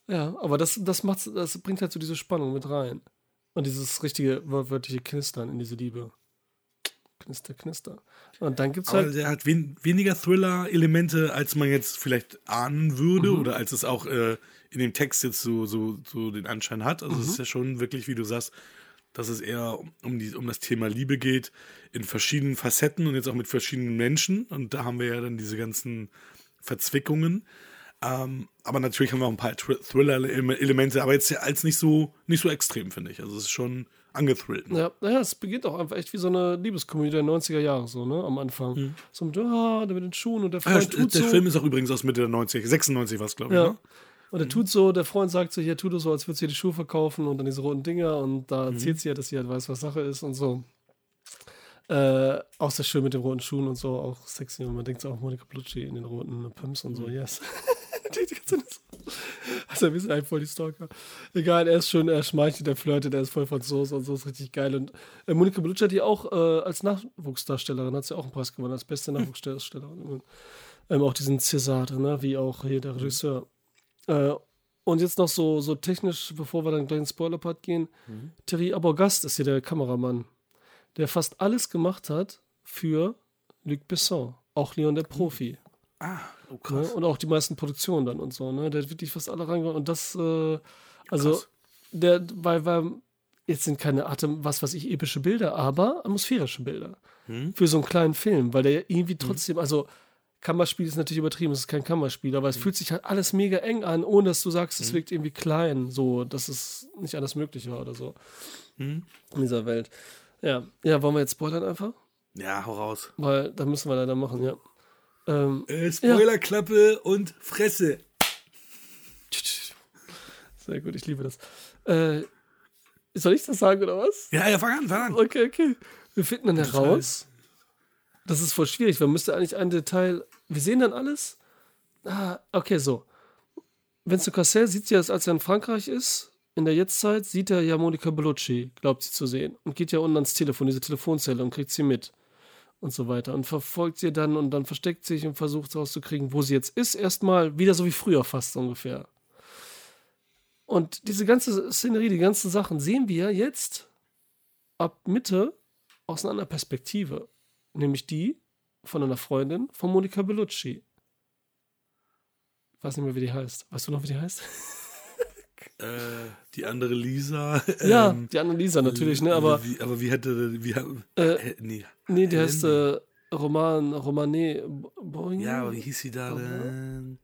Ja, aber das, das, macht's, das bringt halt so diese Spannung mit rein. Und dieses richtige wortwörtliche Knistern in diese Liebe. Knister, knister. Und dann gibt's Aber halt. der hat wen, weniger Thriller-Elemente, als man jetzt vielleicht ahnen würde Mhm. oder als es auch äh, in dem Text jetzt so, so, so den Anschein hat. Also Mhm. es ist ja schon wirklich, wie du sagst, dass es eher um, die, um das Thema Liebe geht, in verschiedenen Facetten und jetzt auch mit verschiedenen Menschen. Und da haben wir ja dann diese ganzen Verzwickungen. Ähm, aber natürlich haben wir auch ein paar Thr- Thriller-Elemente, aber jetzt ja als nicht so, nicht so extrem, finde ich. Also es ist schon angethrillt. ne? Ja, naja, es beginnt auch einfach echt wie so eine Liebeskomödie der 90er Jahre, so, ne, am Anfang. So mit, ah, der mit den Schuhen und der Ah, ja, Freund tut der so. Film ist auch übrigens aus Mitte der 90, 96 war es, glaube ich. Ja. Ne? Und er tut so, der Freund sagt so, hier, tu das so, als würdest du dir die Schuhe verkaufen und dann diese roten Dinger und da erzählt sie ja, dass sie halt weiß, was Sache ist und so. Äh, auch sehr schön mit den roten Schuhen und so, auch sexy. Und man denkt so, auch Monika Blutschi in den roten Pumps und so, yes. die, ganze. Also, wir sind halt voll die Stalker. Egal, er ist schön, er schmeichelt, er flirtet, er ist voll Franzose und so, ist richtig geil. Und äh, Monika Bellucci hat die auch äh, als Nachwuchsdarstellerin, hat sie auch einen Preis gewonnen, als beste Nachwuchsdarstellerin. Und, ähm, auch diesen César, ne, wie auch hier der Regisseur. Äh, und jetzt noch so, so technisch, bevor wir dann gleich in den Spoiler-Part gehen. Thierry Aborgast ist hier der Kameramann, der fast alles gemacht hat für Luc Besson, auch Leon der Profi. Ah, oh Ne? krass. Und auch die meisten Produktionen dann und so, ne? Der hat wirklich fast alle reingehauen. Und das, äh, also, Krass. der, weil, weil, jetzt sind keine Atem, was weiß ich, epische Bilder, aber atmosphärische Bilder. Hm? Für so einen kleinen Film, weil der irgendwie trotzdem, also, Kammerspiel ist natürlich übertrieben, es ist kein Kammerspiel, aber es fühlt sich halt alles mega eng an, ohne dass du sagst, es wirkt irgendwie klein, so, dass es nicht alles möglich war oder so. Hm? In dieser Welt. Ja, ja, wollen wir jetzt spoilern einfach? Ja, hau raus. Weil, da müssen wir leider machen, ja. Ähm, Äh, Spoilerklappe und Fresse. Sehr gut, ich liebe das. Äh, soll ich das sagen oder was? Ja, ja, fang an, fang an. Okay, okay. Wir finden dann heraus. Das ist voll schwierig. Man müsste eigentlich ein Detail. Wir sehen dann alles. Ah, okay, so. Vincent Cassel sieht ja, als er in Frankreich ist, in der Jetztzeit, sieht er ja Monika Bellucci, glaubt sie zu sehen. Und geht ja unten ans Telefon, diese Telefonzelle, und kriegt sie mit. Und so weiter. Und verfolgt sie dann und dann versteckt sich und versucht rauszukriegen, wo sie jetzt ist. Erstmal wieder so wie früher fast ungefähr. Und diese ganze Szenerie, die ganzen Sachen sehen wir jetzt ab Mitte aus einer anderen Perspektive. Nämlich die von einer Freundin von Monika Bellucci. Ich weiß nicht mehr, wie die heißt. Weißt du noch, wie die heißt? Äh, die andere Lisa. ja, ähm, die Annalisa natürlich, ne? Aber Wie, aber wie hätte. Wie, Äh, äh, nee. nee, die heißt äh, Roman, Romane Boing. Ja, aber wie hieß sie da denn?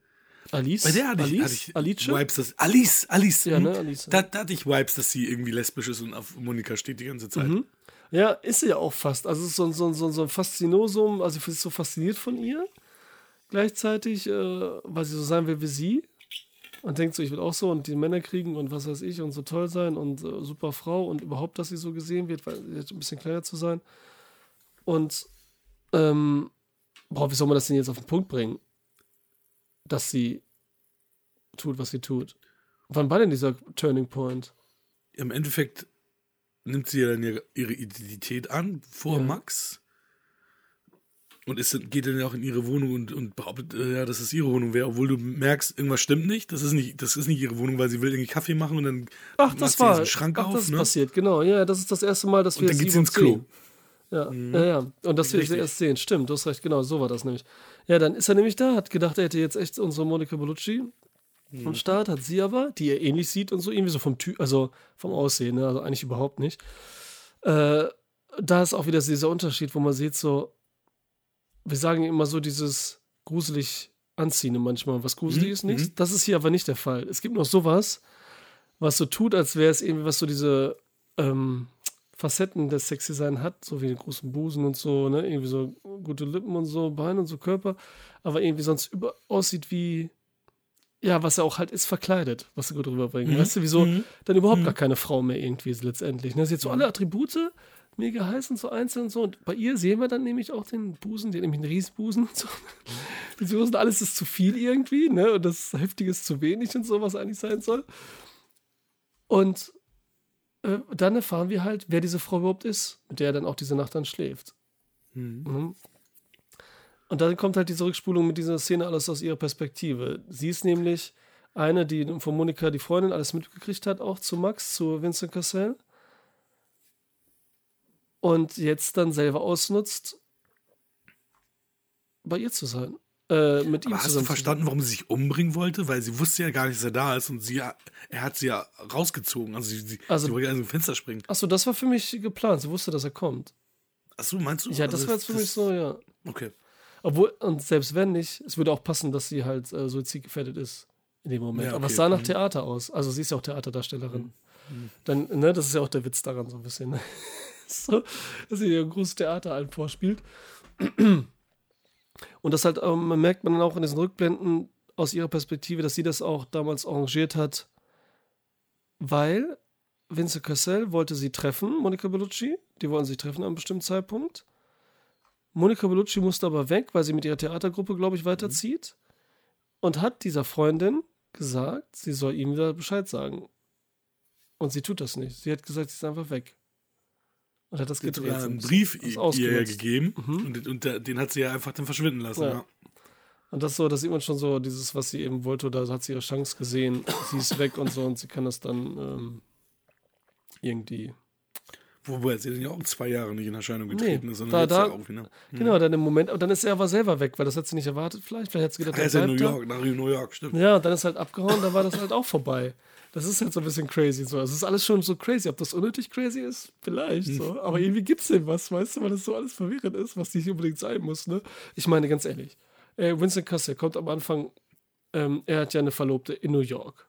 Alice. Bei der hatte ich, Alice? hatte ich Alice? Vibes, dass. Alice, Alice. Ja, hm. ne, Alice. Da, da hatte ich Vibes, dass sie irgendwie lesbisch ist und auf Monika steht die ganze Zeit. Mhm. Ja, ist sie ja auch fast. Also so, so, so, so ein Faszinosum, also ich bin so fasziniert von ihr. Gleichzeitig, äh, weil sie so sein will wie sie. Und denkt so, ich will auch so und die Männer kriegen und was weiß ich und so toll sein und äh, super Frau und überhaupt, dass sie so gesehen wird, weil sie ein bisschen kleiner zu sein. Und, ähm, boah, wie soll man das denn jetzt auf den Punkt bringen? Dass sie tut, was sie tut. Wann war denn dieser Turning Point? Im Endeffekt nimmt sie ja dann ihre, Identität an vor Ja. Max. Und ist, geht dann ja auch in ihre Wohnung und, und behauptet, äh, ja, dass es ihre Wohnung wäre, obwohl du merkst, irgendwas stimmt nicht. Das ist nicht, das ist nicht ihre Wohnung, weil sie will irgendwie Kaffee machen und dann Ach, macht das sie war. diesen Schrank ach, auf, das ist ne? passiert, genau. Ja, das ist das erste Mal, dass Und wir dann geht sie ins Klo. sehen. Ja, ja, ja. Und dass wir sie Richtig. erst sehen. Stimmt, du hast recht, genau, so war das nämlich. Ja, dann ist er nämlich da, hat gedacht, er hätte jetzt echt unsere Monika Bellucci Mhm. am Start, hat sie aber, die er ähnlich sieht und so, irgendwie so vom Typ, also vom Aussehen, ne? also eigentlich überhaupt nicht. Äh, da ist auch wieder dieser Unterschied, wo man sieht, so, wir sagen immer so dieses gruselig Anziehende manchmal, was gruselig Mhm, ist, nichts. mhm. Das ist hier aber nicht der Fall. Es gibt noch sowas, was so tut, als wäre es irgendwie, was so diese ähm, Facetten des Sexy-Sein hat, so wie den großen Busen und so, ne, irgendwie so gute Lippen und so, Beine und so Körper, aber irgendwie sonst über aussieht wie, ja, was er auch halt ist, verkleidet, was sie gut rüberbringen. Mhm. Weißt du, wieso Mhm. dann überhaupt gar keine Frau mehr irgendwie ist letztendlich. Ne? Sie hat so alle Attribute, mega heiß und so einzeln und so. Und bei ihr sehen wir dann nämlich auch den Busen, den nämlich einen Riesenbusen und so. Sie wussten, alles ist zu viel irgendwie, ne? Und das Heftige ist zu wenig und so, was eigentlich sein soll. Und äh, dann erfahren wir halt, wer diese Frau überhaupt ist, mit der er dann auch diese Nacht dann schläft. Mhm. Und dann kommt halt diese Rückspulung mit dieser Szene alles aus ihrer Perspektive. Sie ist nämlich eine, die von Monika, die Freundin, alles mitgekriegt hat, auch zu Max, zu Vincent Cassell. Und jetzt dann selber ausnutzt, bei ihr zu sein. Äh, mit ihm Aber hast du verstanden, warum sie sich umbringen wollte? Weil sie wusste ja gar nicht, dass er da ist und sie, er hat sie ja rausgezogen. Also sie, sie, Also- sie wollte ja aus dem Fenster springen. Achso, das war für mich geplant. Sie wusste, dass er kommt. Achso, meinst du? Ja, das Also war jetzt für mich so, ja. Okay. Obwohl, und selbst wenn nicht, es würde auch passen, dass sie halt äh, suizidgefährdet ist in dem Moment. Ja, Aber es okay. sah nach Mhm. Theater aus. Also sie ist ja auch Theaterdarstellerin. Dann, ne, das ist ja auch der Witz daran so ein bisschen. ne? so, dass sie ihr großes Theater allen vorspielt. Und das halt, ähm, man merkt man dann auch in diesen Rückblenden aus ihrer Perspektive, dass sie das auch damals arrangiert hat, weil Vincent Cassel wollte sie treffen, Monica Bellucci. Die wollten sich treffen an einem bestimmten Zeitpunkt. Monica Bellucci musste aber weg, weil sie mit ihrer Theatergruppe, glaube ich, weiterzieht. Und hat dieser Freundin gesagt, sie soll ihm wieder Bescheid sagen. Und sie tut das nicht. Sie hat gesagt, sie ist einfach weg. Und hat das Sie hat gedreht. sogar einen Das- Brief das ihr gegeben Mhm. und, und der- den hat sie ja einfach dann verschwinden lassen. Ja. Ja. Und das so, da sieht man schon so, dieses, was sie eben wollte, da hat sie ihre Chance gesehen, sie ist weg und so und sie kann das dann ähm, irgendwie. Wobei sie dann ja auch zwei Jahre nicht in Erscheinung Nee, getreten ist, da- da- auch wieder. Genau, dann im Moment, und dann ist er aber selber weg, weil das hat sie nicht erwartet, vielleicht. Vielleicht hat sie gedacht, Er ist in New da. York, nach New York, stimmt. Ja, und dann ist halt abgehauen, dann war das halt auch vorbei. Das ist halt so ein bisschen crazy. So. Also es ist alles schon so crazy. Ob das unnötig crazy ist, vielleicht so. Aber irgendwie gibt es dem was, weißt du, weil das so alles verwirrend ist, was nicht unbedingt sein muss. Ne? Ich meine, ganz ehrlich, äh, Vincent Cassel kommt am Anfang, ähm, er hat ja eine Verlobte in New York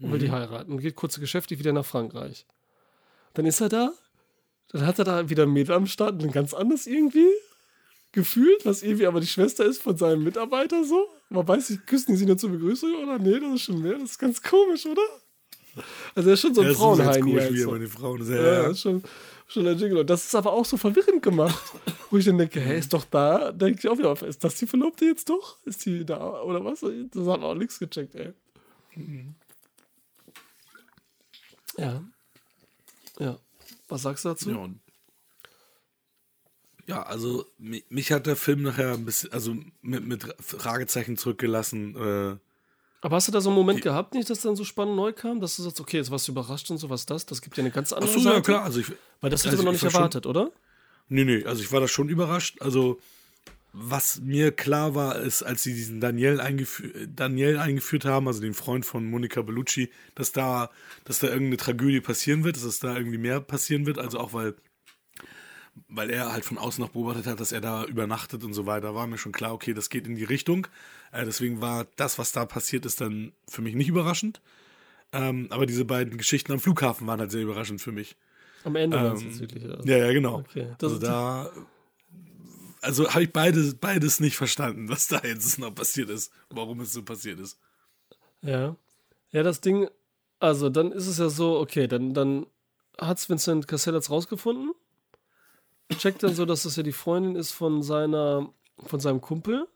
und will die heiraten und geht kurz geschäftlich wieder nach Frankreich. Dann ist er da, dann hat er da wieder ein Mädel am Start, ein ganz anderes irgendwie gefühlt, was irgendwie aber die Schwester ist von seinem Mitarbeiter so. Man weiß nicht, küssen die sich nur zur Begrüßung oder? Nee, das ist schon mehr. Das ist ganz komisch, oder? Also er ist schon so ein Ja, das ist Frauenheini. komisch, wie so. bei den Frauen ist. Ja, Ja, das ist schon, schon ein Jingle. Und das ist aber auch so verwirrend gemacht. Wo ich dann denke, hä, ist doch da. Denke ich auch wieder, ist das die Verlobte jetzt doch? Ist die da oder was? Das hat auch nichts gecheckt, ey. Ja. Ja. Was sagst du dazu? Ja, ja, also mi- mich hat der Film nachher ein bisschen, also mit, mit Fragezeichen zurückgelassen. Äh, Aber hast du da so einen Moment gehabt, nicht, dass dann so spannend neu kam, dass du sagst, okay, jetzt warst du überrascht und so, was das? Das gibt ja eine ganz andere Achso, Seite. ja klar. Also ich, Weil das hätte also man noch ich nicht war schon- erwartet, oder? Nee, nee, also ich war da schon überrascht. Also, was mir klar war, ist, als sie diesen Daniel, eingefü Daniel eingeführt haben, also den Freund von Monica Bellucci, dass da, dass da irgendeine Tragödie passieren wird, dass es da irgendwie mehr passieren wird. Also auch weil, weil er halt von außen noch beobachtet hat, dass er da übernachtet und so weiter, war mir schon klar, okay, das geht in die Richtung. Äh, deswegen war das, was da passiert ist, dann für mich nicht überraschend. Ähm, aber diese beiden Geschichten am Flughafen waren halt sehr überraschend für mich. Am Ende war es Ähm, jetzt wirklich. Ja. Ja, ja, genau. Okay, also da, also habe ich beides, beides nicht verstanden, was da jetzt noch passiert ist, warum es so passiert ist. Ja. Ja, das Ding, also dann ist es ja so, okay, dann, dann hat Vincent Cassel jetzt rausgefunden. Checkt dann so, dass das ja die Freundin ist von seiner, von seinem Kumpel.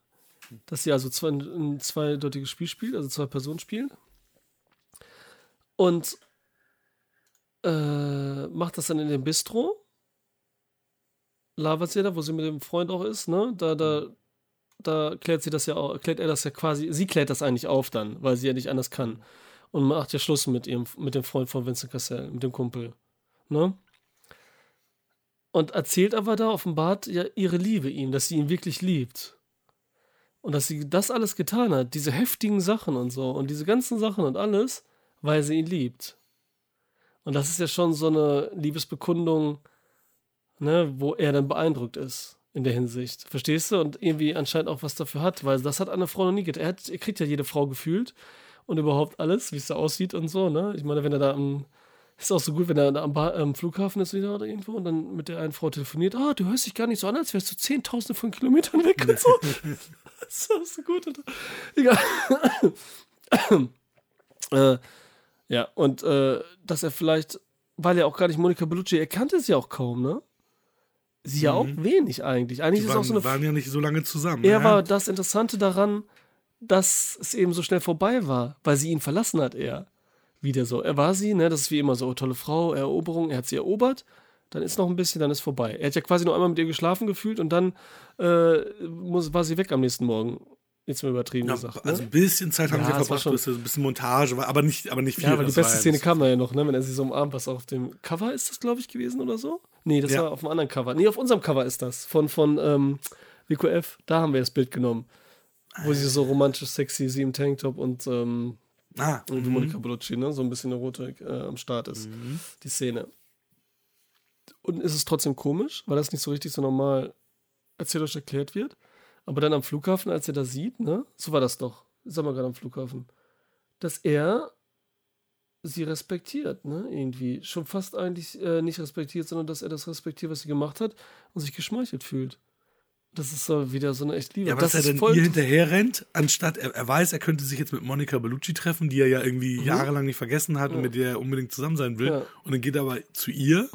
Dass sie also zwei, ein zweideutiges Spiel spielt, also zwei Personen spielen. Und äh, macht das dann in dem Bistro. Sie da, wo sie mit dem Freund auch ist, ne? Da, da, da klärt sie das ja auch, klärt er das ja quasi, sie klärt das eigentlich auf dann, weil sie ja nicht anders kann. Und macht ja Schluss mit ihrem, mit dem Freund von Vincent Cassel, mit dem Kumpel. Ne? Und erzählt aber da, offenbart ja ihre Liebe ihm, dass sie ihn wirklich liebt. Und dass sie das alles getan hat, diese heftigen Sachen und so, und diese ganzen Sachen und alles, weil sie ihn liebt. Und das ist ja schon so eine Liebesbekundung, ne, wo er dann beeindruckt ist in der Hinsicht. Verstehst du? Und irgendwie anscheinend auch was dafür hat, weil das hat eine Frau noch nie getan. Er, hat, er kriegt ja jede Frau gefühlt und überhaupt alles, wie es da aussieht und so, ne? Ich meine, wenn er da am, ist auch so gut, wenn er da am, ba am Flughafen ist wieder oder irgendwo und dann mit der einen Frau telefoniert, ah, du hörst dich gar nicht so an, als wärst du zehntausende von Kilometern weg und so. das ist auch so gut. Oder? Egal. äh, ja, und äh, dass er vielleicht, weil er auch gar nicht Monika Bellucci, er kannte sie auch kaum, ne? Sie ja auch wenig eigentlich. Eigentlich Die ist auch waren, so eine. waren ja nicht so lange zusammen. Er ne? war das Interessante daran, dass es eben so schnell vorbei war, weil sie ihn verlassen hat, er. Wieder so. Er war sie, ne? Das ist wie immer so, oh, tolle Frau, Eroberung, er hat sie erobert, dann ist noch ein bisschen, dann ist vorbei. Er hat ja quasi nur einmal mit ihr geschlafen gefühlt und dann äh, muss, war sie weg am nächsten Morgen. Jetzt mal übertrieben Ja, gesagt. also ne? ein bisschen Zeit haben Ja, sie verbracht, schon- ein bisschen Montage, aber nicht, aber nicht viel. Ja, aber die beste Szene kam da ja noch, ne? Wenn er sie so umarmt, was auf dem Cover ist das, glaube ich, gewesen oder so? Nee, das Ja. war auf einem anderen Cover. Nee, auf unserem Cover ist das. Von, von ähm, WQF. Da haben wir das Bild genommen. Wo sie so romantisch, sexy, sie im Tanktop und ähm, Ah, irgendwie mhm. Monika Bellucci, ne? So ein bisschen Erotik äh, am Start ist. Die Szene. Und ist es trotzdem komisch, weil das nicht so richtig so normal erzählerisch erklärt wird. Aber dann am Flughafen, als er das sieht, ne? So war das doch. Sag mal gerade am Flughafen. Dass er sie respektiert, ne? Irgendwie. Schon fast eigentlich äh, nicht respektiert, sondern dass er das respektiert, was sie gemacht hat und sich geschmeichelt fühlt. Das ist so wieder so eine echt Liebe. Ja, aber das dass er dann ihr hinterher rennt, anstatt er, er weiß, er könnte sich jetzt mit Monika Bellucci treffen, die er ja irgendwie jahrelang nicht vergessen hat und mit der er unbedingt zusammen sein will. Mhm. Ja. Und dann geht er aber zu ihr.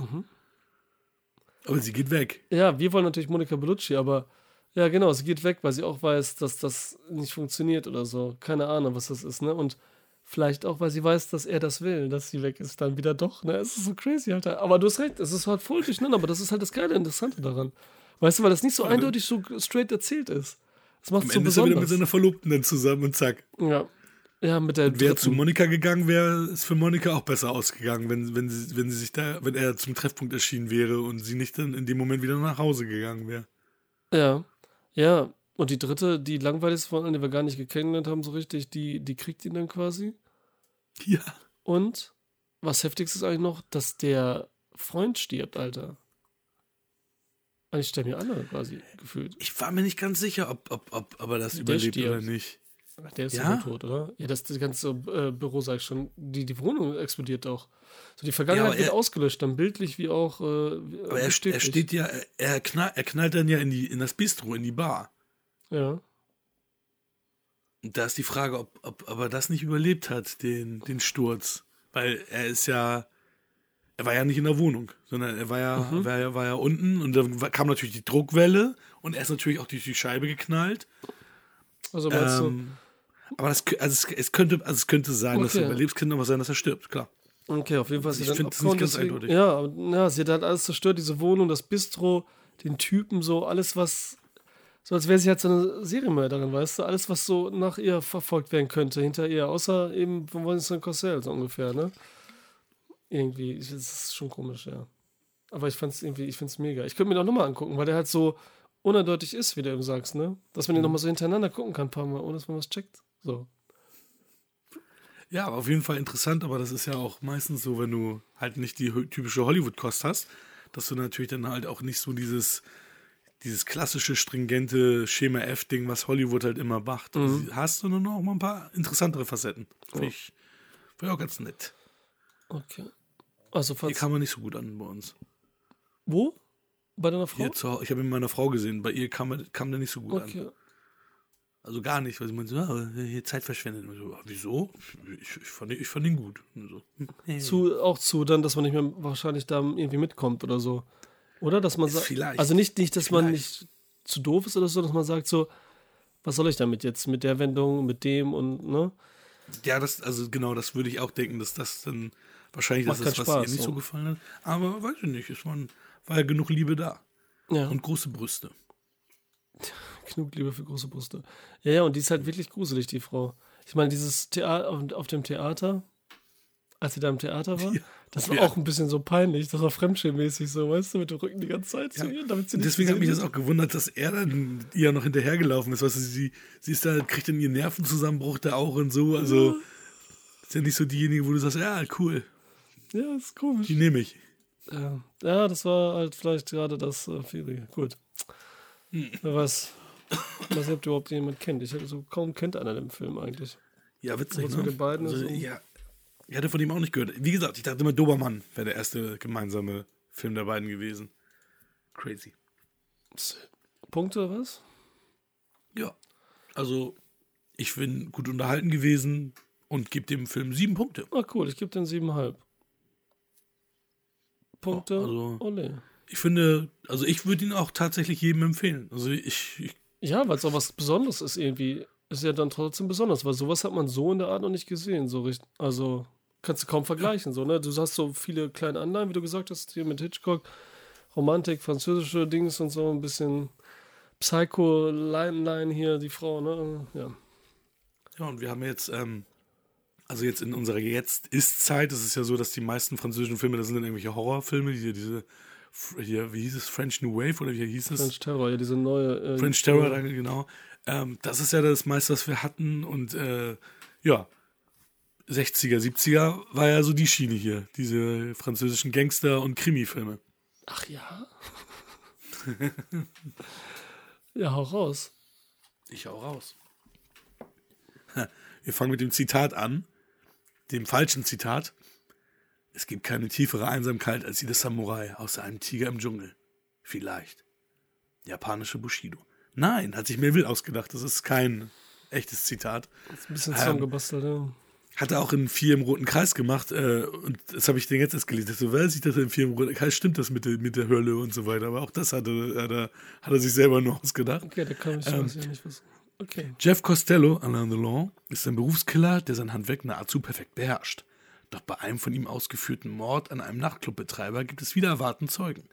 Aber sie geht weg. Ja, wir wollen natürlich Monika Bellucci, aber ja, genau, sie geht weg, weil sie auch weiß, dass das nicht funktioniert oder so. Keine Ahnung, was das ist, ne? Und vielleicht auch, weil sie weiß, dass er das will, dass sie weg ist, dann wieder doch, ne? Es ist so crazy, Alter. Aber du hast recht, es ist halt voll durcheinander, aber das ist halt das Geile, Interessante daran. Weißt du, weil das nicht so eindeutig so straight erzählt ist. Das macht Am so Ende ist er wieder mit besonders. seiner Verlobten dann zusammen und zack. Ja. Ja, mit der Wäre zu. Monika gegangen, wäre es für Monika auch besser ausgegangen, wenn, wenn, sie, wenn sie sich da, wenn er zum Treffpunkt erschienen wäre und sie nicht dann in dem Moment wieder nach Hause gegangen wäre. Ja. Ja. Und die dritte, die langweiligste von allen, die wir gar nicht kennengelernt haben, so richtig, die, die kriegt ihn dann quasi. Ja. Und was heftigste ist eigentlich noch, dass der Freund stirbt, Alter. Eigentlich sterben ja alle quasi gefühlt. Ich war mir nicht ganz sicher, ob, ob, ob, ob er das Der überlebt stirbt. oder nicht. Der ist Ja? ja tot, oder? Ja, das, das ganze äh, Büro, sag ich schon, die, die Wohnung explodiert doch. So die Vergangenheit wird er- ausgelöscht, dann bildlich wie auch. Äh, Aber er, er steht ja, er, knall, er knallt dann ja in, die, in das Bistro, in die Bar. Ja. Und da ist die Frage, ob, ob, ob er das nicht überlebt hat, den, den Sturz. Weil er ist ja, er war ja nicht in der Wohnung, sondern er war ja, Mhm. war ja, war ja unten und dann kam natürlich die Druckwelle und er ist natürlich auch durch die Scheibe geknallt. Also meinst Ähm, aber das, also es, es, könnte, also es könnte sein, dass er Okay. überlebt, könnte aber sein, dass er stirbt, klar. Okay, auf jeden Fall. ist ich sie dann find das nicht ganz deswegen- eindeutig. Ja, ja, sie hat halt alles zerstört, diese Wohnung, das Bistro, den Typen, so alles, was. So als wäre sie halt so eine Serienmörderin, weißt du? Alles, was so nach ihr verfolgt werden könnte, hinter ihr. Außer eben von Vincent Cossel, so ungefähr, ne? Irgendwie. Das ist schon komisch, ja. Aber ich fand's irgendwie, ich find's mega. Ich könnte mir doch nochmal angucken, weil der halt so uneindeutig ist, wie du eben sagst, ne? Dass man den nochmal so hintereinander gucken kann, ein paar Mal, ohne dass man was checkt. So. Ja, aber auf jeden Fall interessant, aber das ist ja auch meistens so, wenn du halt nicht die typische Hollywood-Kost hast, dass du natürlich dann halt auch nicht so dieses, dieses klassische, stringente Schema F-Ding, was Hollywood halt immer macht, hast, sondern auch mal ein paar interessantere Facetten. Finde ich, find ich auch ganz nett. Okay. Also, Hier falls. kam man nicht so gut an bei uns. Wo? Bei deiner Frau? Hier ich habe ihn meiner Frau gesehen, bei ihr kam, kam der nicht so gut an. Also gar nicht, weil sie meinte, so, ah, hier Zeit verschwendet. Und so, ah, wieso? Ich, ich, fand, ihn- ich fand ihn gut. Und so, hm, Zu, auch zu dann, dass man nicht mehr wahrscheinlich da irgendwie mitkommt oder so. Oder? Dass man sagt. Vielleicht. Also nicht, nicht, dass man Vielleicht. nicht zu doof ist oder so, dass man sagt so, was soll ich damit jetzt? Mit der Wendung, mit dem und, ne? Ja, das, also genau, das würde ich auch denken, dass das dann wahrscheinlich Macht das ist, was Spaß, ihr nicht so. so. gefallen hat. Aber weiß ich nicht, es waren, war ja genug Liebe da. Ja. Und große Brüste. Genug Liebe für große Brüste. Ja, ja, und die ist halt wirklich gruselig, die Frau. Ich meine, dieses Theater auf, auf dem Theater, als sie da im Theater war, Ja. das war Ja. auch ein bisschen so peinlich. Das war fremdschirmmäßig so, weißt du, mit dem Rücken die ganze Zeit zu ihr, damit sie nicht deswegen hat mich das auch gewundert, dass er dann ihr noch hinterhergelaufen ist. Weißt du, sie, sie ist da, kriegt dann ihren Nervenzusammenbruch da auch und so. Also ist ja nicht so diejenige, wo du sagst, ja, cool. Ja, ist komisch. die nehme ich. Ja. ja, das war halt vielleicht gerade das äh, Feeling. Gut. Hm. Wer weiß. Ich weiß nicht, ob du überhaupt jemand kennt. Ich hätte so kaum kennt einer den Film eigentlich. Ja, witzig, Was ne? mit den beiden also, ja, ich hatte von ihm auch nicht gehört. Wie gesagt, ich dachte immer, Dobermann wäre der erste gemeinsame Film der beiden gewesen. Crazy. Punkte, was? Ja. Also, ich bin gut unterhalten gewesen und gebe dem Film sieben Punkte. Ah, cool, ich gebe den 7,5. Punkte. also- Ole. ich finde, also ich würde ihn auch tatsächlich jedem empfehlen. Also ich, ich Ja, weil es auch was Besonderes ist irgendwie. Ist ja dann trotzdem besonders, weil sowas hat man so in der Art noch nicht gesehen. So richtig, also kannst du kaum vergleichen. So, ne? Du hast so viele kleine Anleihen, wie du gesagt hast, hier mit Hitchcock, Romantik, französische Dings und so, ein bisschen Psycho-Line-Line hier, die Frau, ne? Ja. Ja, und wir haben jetzt, ähm, also jetzt in unserer Jetzt-Ist-Zeit, ist es ja so, dass die meisten französischen Filme, das sind dann irgendwelche Horrorfilme, die diese, hier, wie hieß es, French New Wave oder wie hieß es? French Terror, ja, diese neue. Äh, French Terror, danke, genau. Ähm, das ist ja das meiste, was wir hatten und äh, ja, 60er, 70er war ja so die Schiene hier, diese französischen Gangster- und Krimi-Filme. Ach ja. ja, hau raus. Ich auch raus. Wir fangen mit dem Zitat an, dem falschen Zitat. Es gibt keine tiefere Einsamkeit als die des Samurai außer einem Tiger im Dschungel. Vielleicht. Japanische Bushido. Nein, hat sich Melville ausgedacht. Das ist kein echtes Zitat. Das ist ein bisschen Ähm, zusammengebastelt, ja. Hat er auch in vier im Roten Kreis gemacht. Äh, und das habe ich den jetzt erst gelesen. Ich So, weiß ich, dass er in vier im Roten Kreis stimmt das mit der, mit der Hölle und so weiter. Aber auch das hat er, hat er, hat er sich selber nur ausgedacht. Okay, da kann ich, Ähm, ich nicht was. Okay. Jeff Costello, Alain Delon, ist ein Berufskiller, der sein Handwerk nahezu perfekt beherrscht. Doch bei einem von ihm ausgeführten Mord an einem Nachtclubbetreiber gibt es wieder erwarten Zeugen.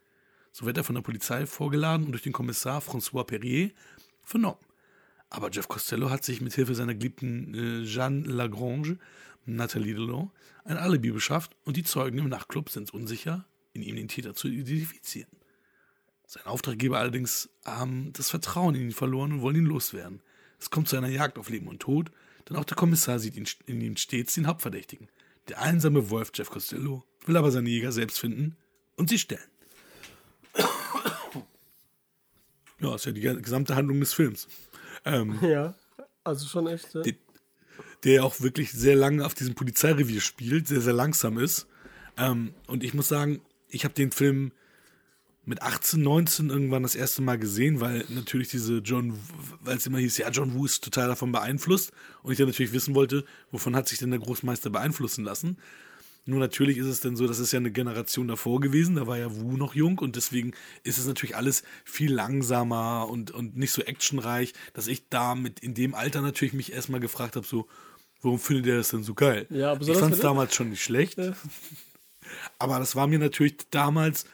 So wird er von der Polizei vorgeladen und durch den Kommissar François Perrier vernommen. Aber Jeff Costello hat sich mit Hilfe seiner geliebten äh, Jeanne Lagrange, Nathalie Delon, ein Alibi beschafft und die Zeugen im Nachtclub sind unsicher, in ihm den Täter zu identifizieren. Sein Auftraggeber allerdings haben das Vertrauen in ihn verloren und wollen ihn loswerden. Es kommt zu einer Jagd auf Leben und Tod, denn auch der Kommissar sieht in ihm stets den Hauptverdächtigen. Der einsame Wolf Jeff Costello will aber seine Jäger selbst finden und sie stellen. Ja, ist ja die gesamte Handlung des Films. Ähm, Ja, also schon echt. Ja. Die- der auch wirklich sehr lange auf diesem Polizeirevier spielt, sehr, sehr langsam ist. Ähm, und ich muss sagen, ich habe den Film mit 18, 19 irgendwann das erste Mal gesehen, weil natürlich diese John, weil es immer hieß, ja, John Woo ist total davon beeinflusst. Und ich dann natürlich wissen wollte, wovon hat sich denn der Großmeister beeinflussen lassen. Nur natürlich ist es dann so, das ist ja eine Generation davor gewesen, da war ja Wu noch jung und deswegen ist es natürlich alles viel langsamer und, und nicht so actionreich, dass ich da mit in dem Alter natürlich mich erstmal gefragt habe, so, warum findet er das denn so geil? Ja, ich fand es damals schon nicht schlecht, Ja. aber das war mir natürlich damals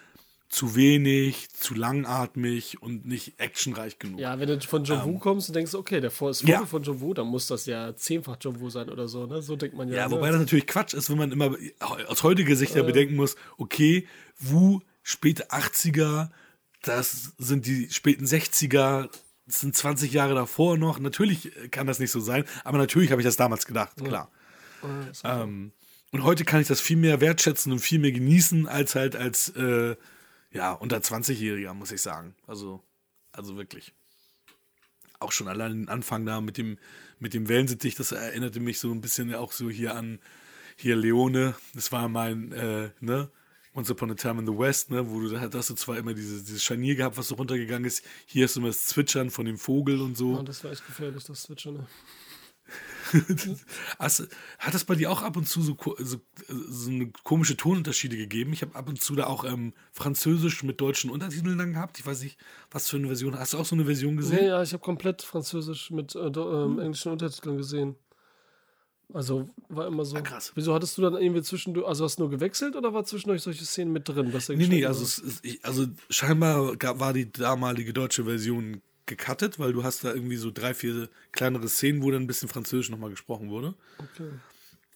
zu wenig, zu langatmig und nicht actionreich genug. Ja, wenn du von John Woo kommst und denkst, okay, der Vor- ist Ähm. Ja. Von John Woo, dann muss das ja zehnfach John Woo sein oder so, ne? So denkt man ja. Ja, ne? wobei das natürlich Quatsch ist, wenn man immer aus heutiger Sicht ja bedenken muss, okay, Wu, späte 80er, das sind die späten 60er, das sind 20 Jahre davor noch. Natürlich kann das nicht so sein, aber natürlich habe ich das damals gedacht, klar. Ähm, und heute kann ich das viel mehr wertschätzen und viel mehr genießen, als halt als äh, ja, unter 20-Jähriger, muss ich sagen. Also, also wirklich. Auch schon allein den Anfang da mit dem, mit dem Wellensittich, das erinnerte mich so ein bisschen auch so hier an hier Leone. Das war mein, äh, ne? Once Upon a Time in the West, ne, wo du da hast du zwar immer dieses, dieses Scharnier gehabt, was so runtergegangen ist. Hier hast du immer das Zwitschern von dem Vogel und so. Oh, das war echt gefährlich, das Switcher, ne? Hast, hat es bei dir auch ab und zu so, so, so eine komische Tonunterschiede gegeben? Ich habe ab und zu da auch ähm, Französisch mit deutschen Untertiteln dann gehabt. Ich weiß nicht, was für eine Version. Hast du auch so eine Version gesehen? Nee, ja, ich habe komplett Französisch mit äh, ähm, englischen Untertiteln gesehen. Also war immer so. Ah, krass. Wieso hattest du dann irgendwie zwischendurch, also hast du nur gewechselt oder war zwischendurch solche Szenen mit drin? Was da Nee, nee, also, es ich, also scheinbar gab, war die damalige deutsche Version gecuttet, weil du hast da irgendwie so drei, vier kleinere Szenen, wo dann ein bisschen Französisch nochmal gesprochen wurde. Okay.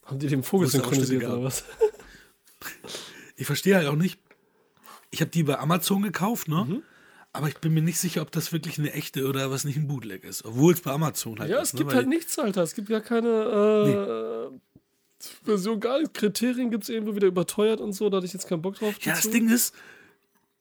Haben die den Vogel synchronisiert oder was? Ich verstehe halt auch nicht. Ich habe die bei Amazon gekauft, ne? Mhm. Aber ich bin mir nicht sicher, ob das wirklich eine echte oder was nicht ein Bootleg ist. Obwohl es bei Amazon halt Ja, ist. es gibt ne? halt nichts, Alter. Es gibt ja keine äh, Version, gar nicht. Kriterien gibt es irgendwo wieder überteuert und so. Da hatte ich jetzt keinen Bock drauf. Ja, das dazu. Ding ist,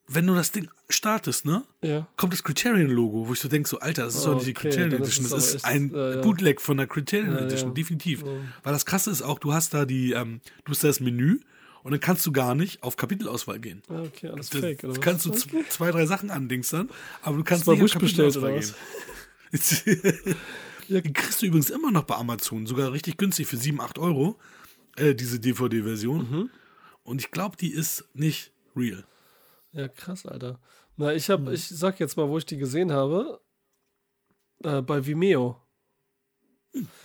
wenn du das Ding startest, ne? Ja. Kommt das Criterion-Logo, wo ich so denke, so, Alter, das ist doch nicht die Okay, Criterion ist Edition, das ist echt, ein äh. Bootleg von der Criterion Ja, Edition, ja. definitiv. Weil das krasse ist auch, du hast da die, ähm, du hast da das Menü und dann kannst du gar nicht auf Kapitelauswahl gehen. Ah, Okay, alles Das fake, oder was? kannst du z- zwei, drei Sachen andingstern, aber du kannst nicht auf Kapitelauswahl gehen. Die kriegst du übrigens immer noch bei Amazon, sogar richtig günstig für 7, 8 Euro, äh, diese DVD-Version. Mhm. Und ich glaube, die ist nicht real. Ja, krass, Alter. Na, ich hab, ich sag jetzt mal, wo ich die gesehen habe. Äh, bei Vimeo.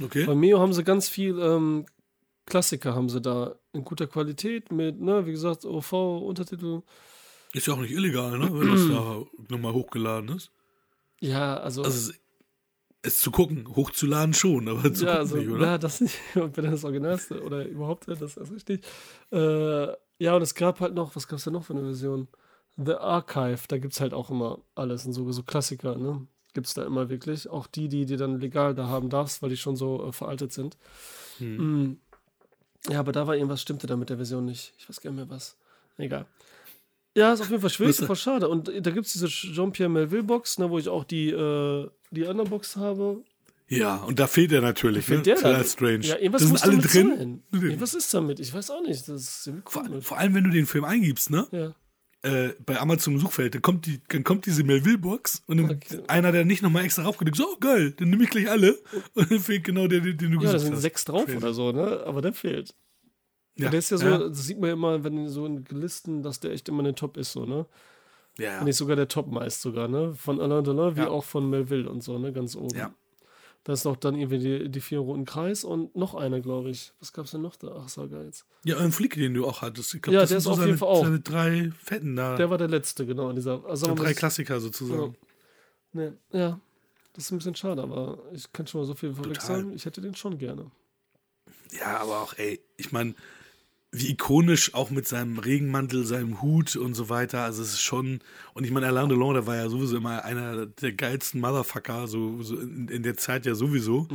Okay. Bei Vimeo haben sie ganz viel ähm, Klassiker haben sie da in guter Qualität mit, ne, wie gesagt, OV, Untertitel. Ist ja auch nicht illegal, ne? Wenn das da nochmal hochgeladen ist. Ja, also, Also es, es zu gucken, hochzuladen schon, aber zu ja, gucken also, nicht, oder? ja, das nicht, wenn das Originalste oder überhaupt, das ist richtig. Äh, ja, und es gab halt noch, was gab es da noch für eine Version? The Archive, da gibt es halt auch immer alles und so, so Klassiker, ne? Gibt es da immer wirklich. Auch die, die die dann legal da haben darfst, weil die schon so äh, veraltet sind. Hm. Mm. Ja, aber da war irgendwas, stimmte da mit der Version nicht. Ich weiß gar nicht mehr was. Egal. Ja, ist auf jeden Fall schwierig, Was- voll schade. Und da gibt es diese Jean-Pierre Melville-Box, ne, wo ich auch die, äh, die anderen Box habe. Ja, und da fehlt er natürlich, ne? Der Total strange. Ja, irgendwas das sind alle drin. Sein. Irgendwas ist damit. Ich weiß auch nicht. Das ist irgendwie Vor, vor allem, wenn du den Film eingibst, ne? Ja. Äh, bei Amazon Suchfeld, dann kommt, die, dann kommt diese Melville-Box und Okay. einer, der nicht nochmal extra raufgedrückt, so oh, geil, dann nehme ich gleich alle. Und dann fehlt genau der, den, den du ja, da gesucht sind hast. sechs drauf Crazy. oder so, ne? Aber der fehlt. Ja, Und der ist ja so, ja, das sieht man ja immer, wenn so in Listen, dass der echt immer in den Top ist, so, ne? ja, Nicht sogar der Top meist sogar, ne? Von Alain Delon wie Ja. auch von Melville und so, ne? Ganz oben. ja. Da ist noch dann irgendwie die, die vier roten Kreis und noch einer, glaube ich. Was gab's denn noch da? Ach, sag jetzt. Ja, ein Flick, den du auch hattest. Ich glaub, Ja, das der ist so auf jeden seine, Fall auch. Seine drei Fetten da. Der war der letzte, genau, in dieser. Also so drei das- Klassiker sozusagen. Nee, ja, das ist ein bisschen schade, aber ich kann schon mal so viel vorweg sagen. Ich hätte den schon gerne. Ja, aber auch, ey, ich meine, wie ikonisch auch mit seinem Regenmantel, seinem Hut und so weiter. Also es ist schon, und ich meine, Alain Delon, der war ja sowieso immer einer der geilsten Motherfucker, so, so in, in der Zeit ja sowieso,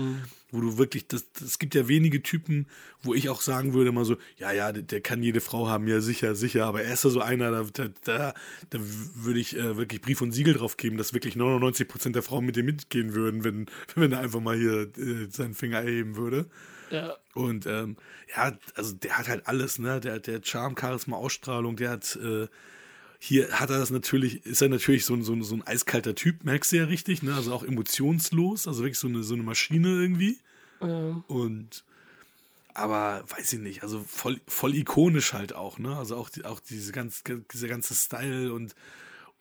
wo du wirklich, das, es gibt ja wenige Typen, wo ich auch sagen würde, mal so, ja, ja, der, der kann jede Frau haben, ja, sicher, sicher, aber er ist ja so einer, da, da, da, da würde ich äh, wirklich Brief und Siegel drauf geben, dass wirklich 99 Prozent der Frauen mit dir mitgehen würden, wenn, wenn er einfach mal hier äh, seinen Finger erheben würde. Ja, Und ähm, ja, also der hat halt alles, ne? Der, der hat Charme, Charisma, Ausstrahlung, der hat äh, hier hat er das natürlich, ist er natürlich so, ein- so, ein- so ein eiskalter Typ, merkst du ja richtig, ne? Also auch emotionslos, also wirklich so eine, so eine Maschine irgendwie. ähm, Und aber weiß ich nicht, also voll, voll ikonisch halt auch, ne? Also auch, die, auch diese ganz, dieser ganze Style und,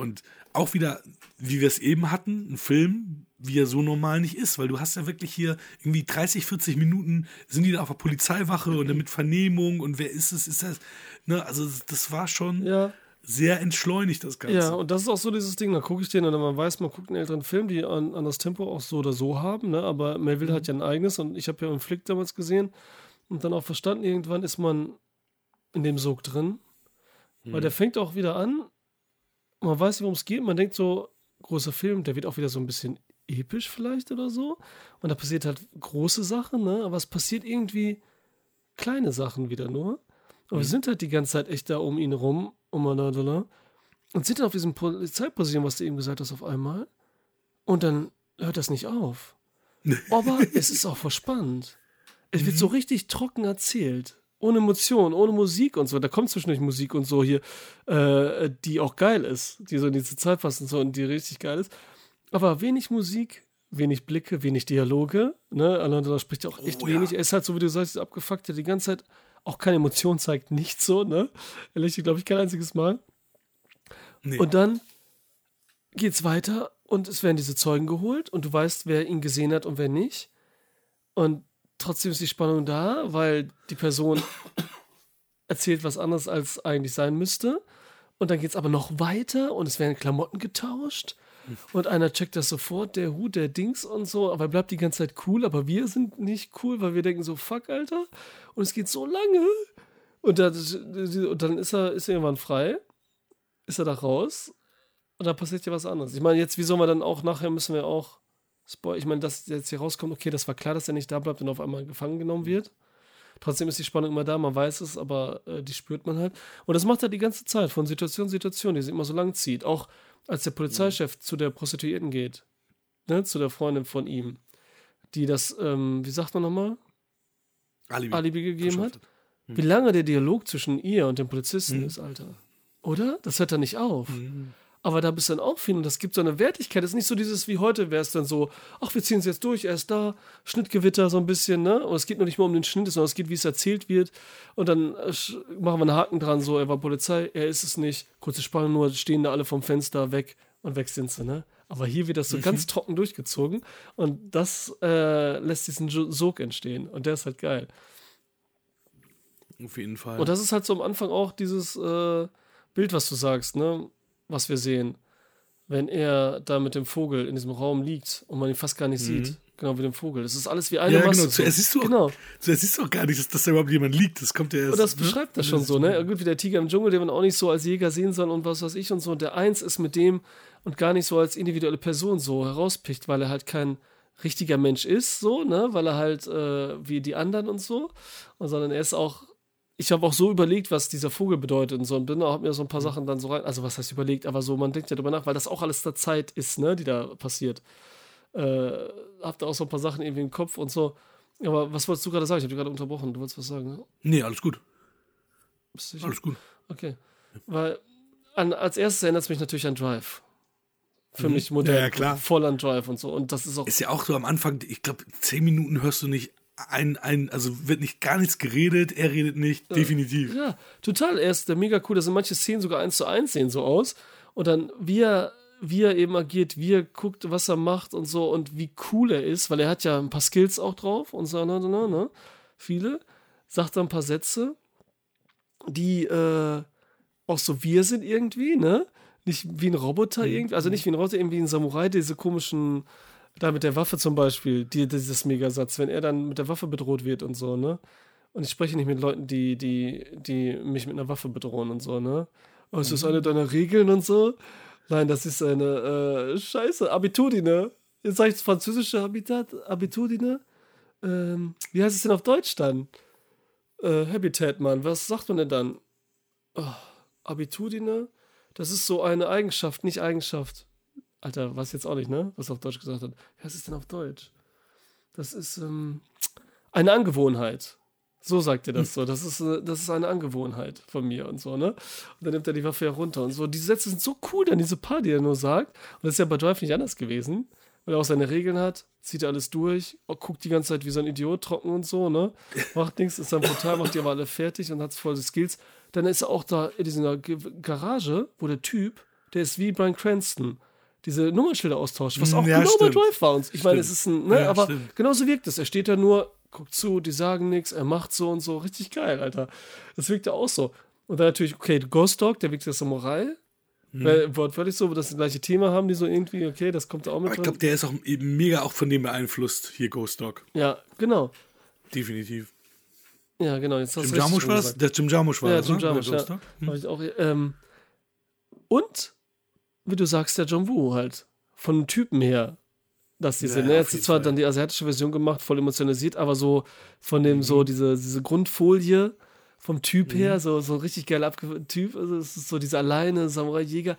und auch wieder, wie wir es eben hatten, ein Film, wie er so normal nicht ist, weil du hast ja wirklich hier irgendwie 30, 40 Minuten sind die da auf der Polizeiwache und dann mit Vernehmung und wer ist es, ist das, ne? Also das war schon ja. sehr entschleunigt, das Ganze. Ja, und das ist auch so dieses Ding, da gucke ich den und man weiß, man guckt einen älteren Film, die an, an das Tempo auch so oder so haben, ne? aber Melville hat ja ein eigenes und ich habe ja einen Flick damals gesehen und dann auch verstanden, irgendwann ist man in dem Sog drin, weil der fängt auch wieder an, man weiß nicht, worum es geht, man denkt so, großer Film, der wird auch wieder so ein bisschen episch vielleicht oder so und da passiert halt große Sachen, ne? aber es passiert irgendwie kleine Sachen wieder nur. Aber wir sind halt die ganze Zeit echt da um ihn rum, um Manadala. Und sind dann auf diesem Polizeipräsidium, was du eben gesagt hast, auf einmal. Und dann hört das nicht auf. Aber es ist auch verspannend. Es wird so richtig trocken erzählt. Ohne Emotion, ohne Musik und so. Da kommt zwischendurch Musik und so hier, äh, die auch geil ist, die so in diese Zeit passt und so und die richtig geil ist. Aber wenig Musik, wenig Blicke, wenig Dialoge. Ne? Delon spricht ja auch echt Oh, ja. wenig. Er ist halt so, wie du sagst, abgefuckt, der die ganze Zeit auch keine Emotion zeigt, nicht so, ne? Er lächelt, glaube ich, kein einziges Mal. Nee. Und dann geht's weiter und es werden diese Zeugen geholt und du weißt, wer ihn gesehen hat und wer nicht. Und trotzdem ist die Spannung da, weil die Person erzählt was anderes, als eigentlich sein müsste. Und dann geht's aber noch weiter und es werden Klamotten getauscht. Und einer checkt das sofort, der Hut, der Dings und so, aber er bleibt die ganze Zeit cool, aber wir sind nicht cool, weil wir denken so, fuck, Alter. Und es geht so lange. Und, da, und dann ist er, ist er irgendwann frei, ist er da raus und dann passiert ja was anderes. Ich meine, jetzt, wie soll man dann auch, nachher müssen wir auch, Spoil, ich meine, dass jetzt hier rauskommt, okay, das war klar, dass er nicht da bleibt und auf einmal gefangen genommen wird. Trotzdem ist die Spannung immer da, man weiß es, aber äh, die spürt man halt. Und das macht er die ganze Zeit, von Situation zu Situation, die sich immer so lang zieht. Auch als der Polizeichef zu der Prostituierten geht, ne, zu der Freundin von ihm, die das, ähm, wie sagt man nochmal, Alibi, Alibi gegeben hat. verschafft Wie lange der Dialog zwischen ihr und dem Polizisten Mhm. ist, Alter. Oder? Das hört er nicht auf. Mhm. Aber da bist du dann auch viel und das gibt so eine Wertigkeit. Das ist nicht so dieses wie heute, wäre es dann so, ach, wir ziehen es jetzt durch, er ist da, Schnittgewitter so ein bisschen, ne? Und es geht noch nicht mal um den Schnitt, sondern es geht, wie es erzählt wird. Und dann äh, machen wir einen Haken dran, so, er war Polizei, er ist es nicht. Kurze Spannung nur, stehen da alle vom Fenster weg und weg sind sie, ne? Aber hier wird das so mhm. ganz trocken durchgezogen und das äh, lässt diesen Sog entstehen und der ist halt geil. Auf jeden Fall. Und das ist halt so am Anfang auch dieses äh, Bild, was du sagst, ne? Was wir sehen, wenn er da mit dem Vogel in diesem Raum liegt und man ihn fast gar nicht mhm. sieht. Genau wie dem Vogel. Das ist alles wie eine ja, Masse. Genau. Zuerst siehst du, genau. zuerst siehst du auch gar nicht, dass, dass da überhaupt jemand liegt. Das kommt ja erst. Und das ne? beschreibt das schon so, ne? Gut, wie der Tiger im Dschungel, den man auch nicht so als Jäger sehen soll und was weiß ich und so. Und der Eins ist mit dem und gar nicht so als individuelle Person so herauspicht, weil er halt kein richtiger Mensch ist, so, ne? Weil er halt äh, wie die anderen und so. Und sondern er ist auch ich habe auch so überlegt, was dieser Vogel bedeutet und so und bin habe mir so ein paar mhm. Sachen dann so rein, also was heißt überlegt, aber so, man denkt ja drüber nach, weil das auch alles der Zeit ist, ne, die da passiert. Äh, hab da auch so ein paar Sachen irgendwie im Kopf und so. Aber was wolltest du gerade sagen? Ich habe dich gerade unterbrochen. Du wolltest was sagen, ne? Nee, alles gut. Alles gut. Okay. Weil an, als erstes erinnert es mich natürlich an Drive. Für mhm. mich modern. Ja, ja, klar. Voll an Drive und so. Und das ist auch. Ist ja auch so am Anfang, ich glaube, zehn Minuten hörst du nicht ein, ein, also wird nicht gar nichts geredet, er redet nicht, ja. definitiv. Ja, total. Er ist der mega cool. Da sind manche Szenen sogar eins zu eins sehen so aus. Und dann, wie er, wie er eben agiert, wie er guckt, was er macht und so und wie cool er ist, weil er hat ja ein paar Skills auch drauf und so, ne, ne, ne, viele. Sagt er ein paar Sätze, die äh, auch so wir sind irgendwie, ne? Nicht wie ein Roboter mhm. irgendwie, also nicht wie ein Roboter, irgendwie ein Samurai, diese komischen da mit der Waffe zum Beispiel, die, dieses Megasatz, wenn er dann mit der Waffe bedroht wird und so, ne? Und ich spreche nicht mit Leuten, die, die, die mich mit einer Waffe bedrohen und so, ne? Oh, ist das mhm. eine deiner Regeln und so? Nein, das ist eine äh, Scheiße, Abitudine. Jetzt sage ich das französische Habitat, Abitudine. Ähm, wie heißt es denn auf Deutsch dann? Äh, Habitat, Mann. Was sagt man denn dann? Oh, Abitudine? Das ist so eine Eigenschaft, nicht Eigenschaft. Alter, was jetzt auch nicht, ne? Was auf Deutsch gesagt hat. Was ist denn auf Deutsch? Das ist ähm, eine Angewohnheit. So sagt er das so. Das ist, äh, das ist eine Angewohnheit von mir und so, ne? Und dann nimmt er die Waffe ja runter und so. Diese Sätze sind so cool, dann diese paar, die er nur sagt. Und das ist ja bei Drive nicht anders gewesen, weil er auch seine Regeln hat, zieht er alles durch, guckt die ganze Zeit wie so ein Idiot trocken und so, ne? Macht nichts, ist dann brutal, macht die aber alle fertig und hat voll die Skills. Dann ist er auch da in dieser Garage, wo der Typ, der ist wie Brian Cranston diese Nummernschilder austauscht, was auch ja, genau stimmt. bei Drive war. Und ich meine, es ist ein, ne, ja, aber stimmt. genauso wirkt es. Er steht da nur, guckt zu, die sagen nichts, er macht so und so. Richtig geil, Alter. Das wirkt ja auch so. Und dann natürlich, okay, Ghost Dog, der wirkt ja Samurai. Hm. Weil, wortwörtlich so, dass das gleiche Thema haben, die so irgendwie, okay, das kommt da auch mit aber Ich glaube, der ist auch mega auch von dem beeinflusst, hier Ghost Dog. Ja, genau. Definitiv. Ja, genau. Jetzt Jim Jarmusch war das? Der Jim Jarmusch war ja, das, Jim ne? Jarmusch, ja. Hm. Ich auch, ähm, und wie du sagst, der John Woo halt. Von den Typen her. Dass diese, ja, ne, jetzt ist zwar Fall. dann die asiatische Version gemacht, voll emotionalisiert, aber so von dem, mhm. so diese, diese Grundfolie vom Typ mhm. her, so, so richtig geil abgeführter Typ. Also es ist so dieser alleine Samurai-Jäger.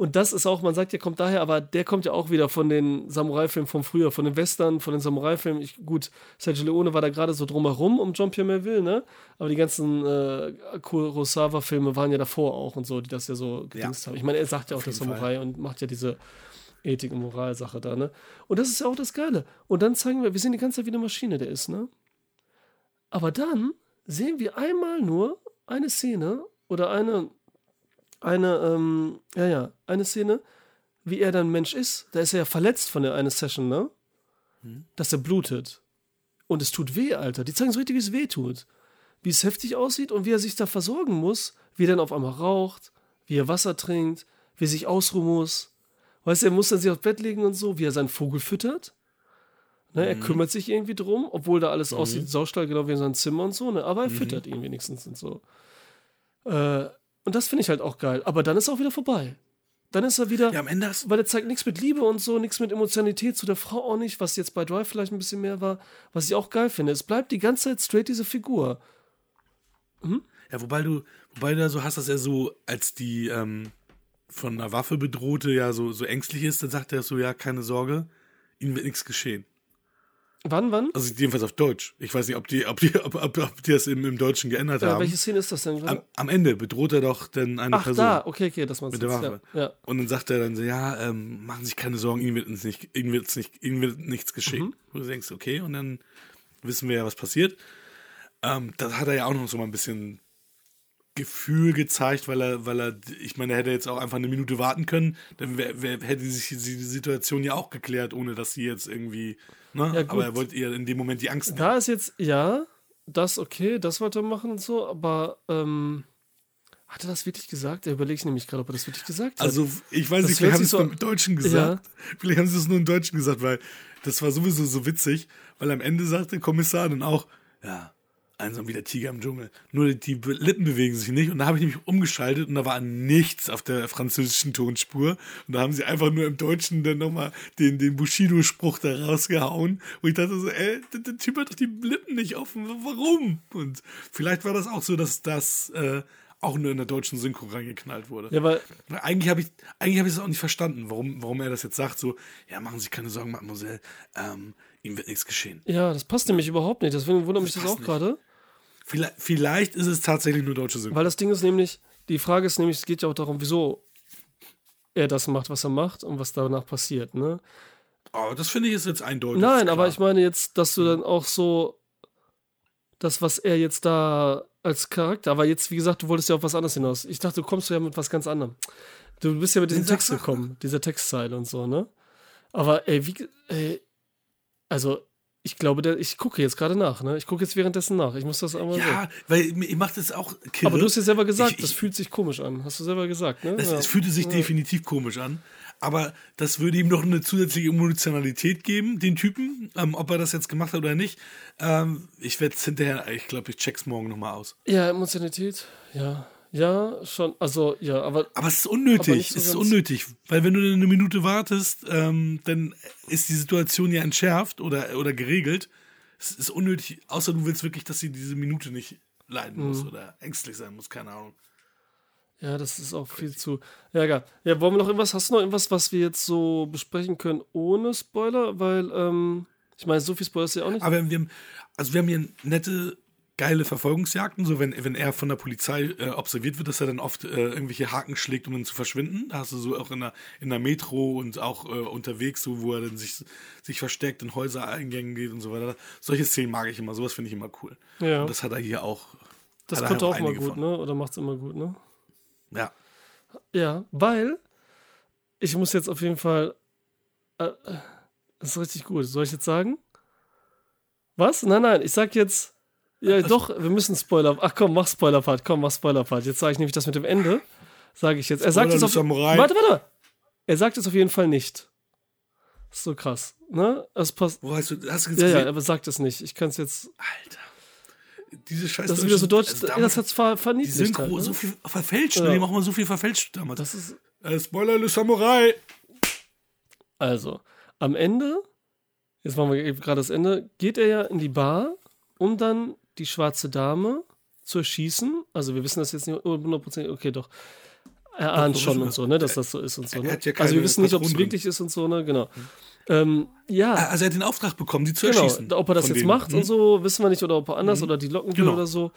Und das ist auch, man sagt, der kommt daher, aber der kommt ja auch wieder von den Samurai-Filmen von früher, von den Western, von den Samurai-Filmen. Gut, Sergio Leone war da gerade so drumherum um Jean-Pierre Melville, ne? Aber die ganzen äh, Kurosawa-Filme waren ja davor auch und so, die das ja so gedingst ja. haben. Ich meine, er sagt ja auch der Samurai Fall. und macht ja diese Ethik- und Moralsache da, ne? Und das ist ja auch das Geile. Und dann zeigen wir, wir sehen die ganze Zeit, wie eine Maschine der ist, ne? Aber dann sehen wir einmal nur eine Szene oder eine eine, ähm, ja, ja, eine Szene, wie er dann Mensch ist. Da ist er ja verletzt von der eine Session, ne? Hm. Dass er blutet. Und es tut weh, Alter. Die zeigen so richtig, wie es weh tut. Wie es heftig aussieht und wie er sich da versorgen muss. Wie er dann auf einmal raucht, wie er Wasser trinkt, wie er sich ausruhen muss. Weißt du, er muss dann sich aufs Bett legen und so, wie er seinen Vogel füttert. Ne, er mhm. kümmert sich irgendwie drum, obwohl da alles mhm. aussieht, Saustall, genau wie in seinem Zimmer und so, ne? aber er mhm. füttert ihn wenigstens und so. Äh, und das finde ich halt auch geil. Aber dann ist er auch wieder vorbei. Dann ist er wieder. Ja, am Ende hast Weil er zeigt nichts mit Liebe und so, nichts mit Emotionalität zu der Frau auch nicht, was jetzt bei Drive vielleicht ein bisschen mehr war, was ich auch geil finde. Es bleibt die ganze Zeit straight diese Figur. Hm? Ja, wobei du, wobei du da so hast, dass er so, als die ähm, von einer Waffe bedrohte, ja so, so ängstlich ist, dann sagt er so, ja, keine Sorge, ihm wird nichts geschehen. Wann, wann? Also jedenfalls auf Deutsch. Ich weiß nicht, ob die, ob die, ob, ob, ob die das im, im Deutschen geändert Ja, haben. welche Szene ist das denn? Am, am Ende bedroht er doch dann eine Ach, Person. da, okay, okay, das meinst Mit der. Waffe. Ja, ja. Und dann sagt er dann so, ja, ähm, machen Sie sich keine Sorgen, Ihnen wird, uns nicht, Ihnen wird's nicht, Ihnen wird nichts geschehen. Mhm. Wo du denkst, okay, und dann wissen wir ja, was passiert. Ähm, da hat er ja auch noch so mal ein bisschen Gefühl gezeigt, weil er, weil er, ich meine, er hätte jetzt auch einfach eine Minute warten können, dann wär, wär, hätte sich die Situation ja auch geklärt, ohne dass sie jetzt irgendwie, ne? Ja, gut. Aber er wollte ihr in dem Moment die Angst nehmen. Da ist jetzt, ja, das okay, das wollte er machen und so, aber ähm, hat er das wirklich gesagt? Da überlege ich nämlich gerade, ob er das wirklich gesagt hat. Also, ich weiß Das nicht, vielleicht haben sie es so- nur im Deutschen gesagt. Vielleicht haben sie es nur im Deutschen gesagt, weil das war sowieso so witzig, weil am Ende sagt der Kommissar dann auch, ja, einsam wie der Tiger im Dschungel. Nur die Lippen bewegen sich nicht. Und da habe ich nämlich umgeschaltet und da war nichts auf der französischen Tonspur. Und da haben sie einfach nur im Deutschen dann nochmal den, den Bushido-Spruch da rausgehauen. Wo ich dachte so, ey, der, der Typ hat doch die Lippen nicht offen. Warum? Und vielleicht war das auch so, dass das äh, auch nur in der deutschen Synchro reingeknallt wurde. ja, weil, Eigentlich habe ich, eigentlich habe ich es auch nicht verstanden, warum, warum er das jetzt sagt. So, ja, machen Sie sich keine Sorgen, Mademoiselle, ähm, ihm wird nichts geschehen. ja, das passt nämlich überhaupt nicht. Deswegen wundert mich das passt auch gerade. Vielleicht, vielleicht ist es tatsächlich nur deutsche Synchro. Weil das Ding ist nämlich, die Frage ist nämlich, es geht ja auch darum, wieso er das macht, was er macht und was danach passiert, ne? Oh, das finde ich ist jetzt eindeutig. Nein, aber ich meine jetzt, dass du dann auch so das, was er jetzt da als Charakter, aber jetzt, wie gesagt, du wolltest ja auf was anderes hinaus. Ich dachte, du kommst ja mit was ganz anderem. Du bist ja mit diesem Text gekommen, dieser Textzeile und so, ne? Aber ey, wie, ey, also ich glaube, der, ich gucke jetzt gerade nach, ne? Ich gucke jetzt währenddessen nach. Ich muss das einmal Ja, weil mir- ich mache das auch kirre. Aber du hast ja selber gesagt, Ich- ich- das fühlt sich komisch an. Hast du selber gesagt, ne? Es, ja. es fühlte sich definitiv komisch an. Aber das würde ihm noch eine zusätzliche Emotionalität geben, den Typen, ähm, ob er das jetzt gemacht hat oder nicht. Ähm, ich werde es hinterher, ich glaube, ich check's morgen nochmal aus. ja, Emotionalität, ja. Ja, schon, also, ja, aber Aber es ist unnötig. so es ist unnötig. Weil wenn du eine Minute wartest, ähm, dann ist die Situation ja entschärft oder, oder geregelt. Es ist unnötig, außer du willst wirklich, dass sie diese Minute nicht leiden Mhm. muss oder ängstlich sein muss, keine Ahnung. Ja, das ist auch viel zu. Ja, egal. Ja, wollen wir noch irgendwas? Hast du noch irgendwas, was wir jetzt so besprechen können ohne Spoiler? Weil, ähm, ich meine, so viel Spoiler ist ja auch nicht. Aber wir haben, also wir haben hier nette, geile Verfolgungsjagden, so wenn, wenn er von der Polizei äh, observiert wird, dass er dann oft äh, irgendwelche Haken schlägt, um dann zu verschwinden. Da hast du so auch in der, in der Metro und auch äh, unterwegs, so wo er dann sich, sich versteckt in Häusereingängen geht und so weiter. Solche Szenen mag ich immer, sowas finde ich immer cool. Ja. Und das hat er hier auch. das er konnte auch mal gut, von. ne? Oder macht's immer gut, ne? Ja. Ja, weil ich muss jetzt auf jeden Fall. Äh, äh, das ist richtig gut. Soll ich jetzt sagen? Was? Nein, nein, ich sag jetzt. Ja, doch, wir müssen Spoiler. Ach komm, mach Spoiler-Part. Komm, mach Spoiler-Part. Jetzt sage ich nämlich das mit dem Ende. Sage ich jetzt. Er sagt es auf. Samurai. Warte, warte. Er sagt es auf jeden Fall nicht. Ist so krass. Ne? Es passt. Wo hast du, hast du jetzt Ja, ja, aber sagt es nicht. Ich kann es jetzt. Alter. Diese scheiß Das ist wieder so deutsch. also das hat's ver Die verniedlicht. Synchro halt, ne? so viel verfälscht, Ja. ne? die machen mal so viel verfälscht damals. Das ist. äh, Spoiler, Le Samurai. Also, am Ende, jetzt machen wir gerade das Ende, geht er ja in die Bar, um dann die schwarze Dame zu erschießen. Also, wir wissen das jetzt nicht 100%, okay, doch. Er ahnt schon und wir. so, ne, dass das so ist und so. er Ne? ja also, wir wissen nicht, ob es wirklich ist und so, ne, genau. Ähm, ja, Also er hat den Auftrag bekommen, die zu genau. erschießen. Ob er das jetzt denen. macht Hm? und so, wissen wir nicht, oder ob er anders oder die locken will Genau. oder so.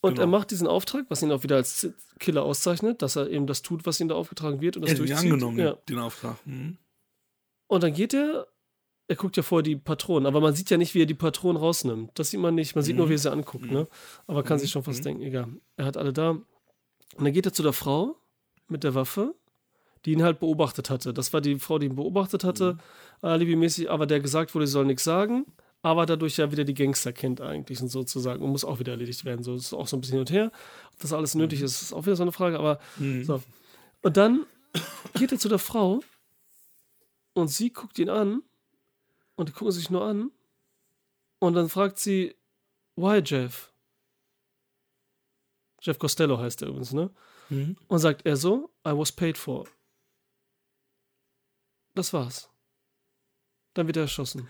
Und Genau. er macht diesen Auftrag, was ihn auch wieder als Killer auszeichnet, dass er eben das tut, was ihm da aufgetragen wird und das Er durchzieht. angenommen, Ja. den Auftrag. Mhm. Und dann geht er, er guckt ja vorher die Patronen, aber man sieht ja nicht, wie er die Patronen rausnimmt. Das sieht man nicht, man sieht nur, wie er sie anguckt, ne? Aber kann sich schon fast denken, egal. Er hat alle da. Und dann geht er zu der Frau mit der Waffe, die ihn halt beobachtet hatte. Das war die Frau, die ihn beobachtet hatte, alibimäßig, aber der gesagt wurde, sie soll nichts sagen, aber dadurch ja wieder die Gangster kennt eigentlich und sozusagen und muss auch wieder erledigt werden. So das ist auch so ein bisschen hin und her. Ob das alles nötig ist, ist auch wieder so eine Frage, aber so. Und dann geht er zu der Frau und sie guckt ihn an und die gucken sich nur an und dann fragt sie, why Jeff? Jeff Costello heißt er übrigens, ne? Mhm. Und sagt er so, I was paid for. Das war's. Dann wird er erschossen.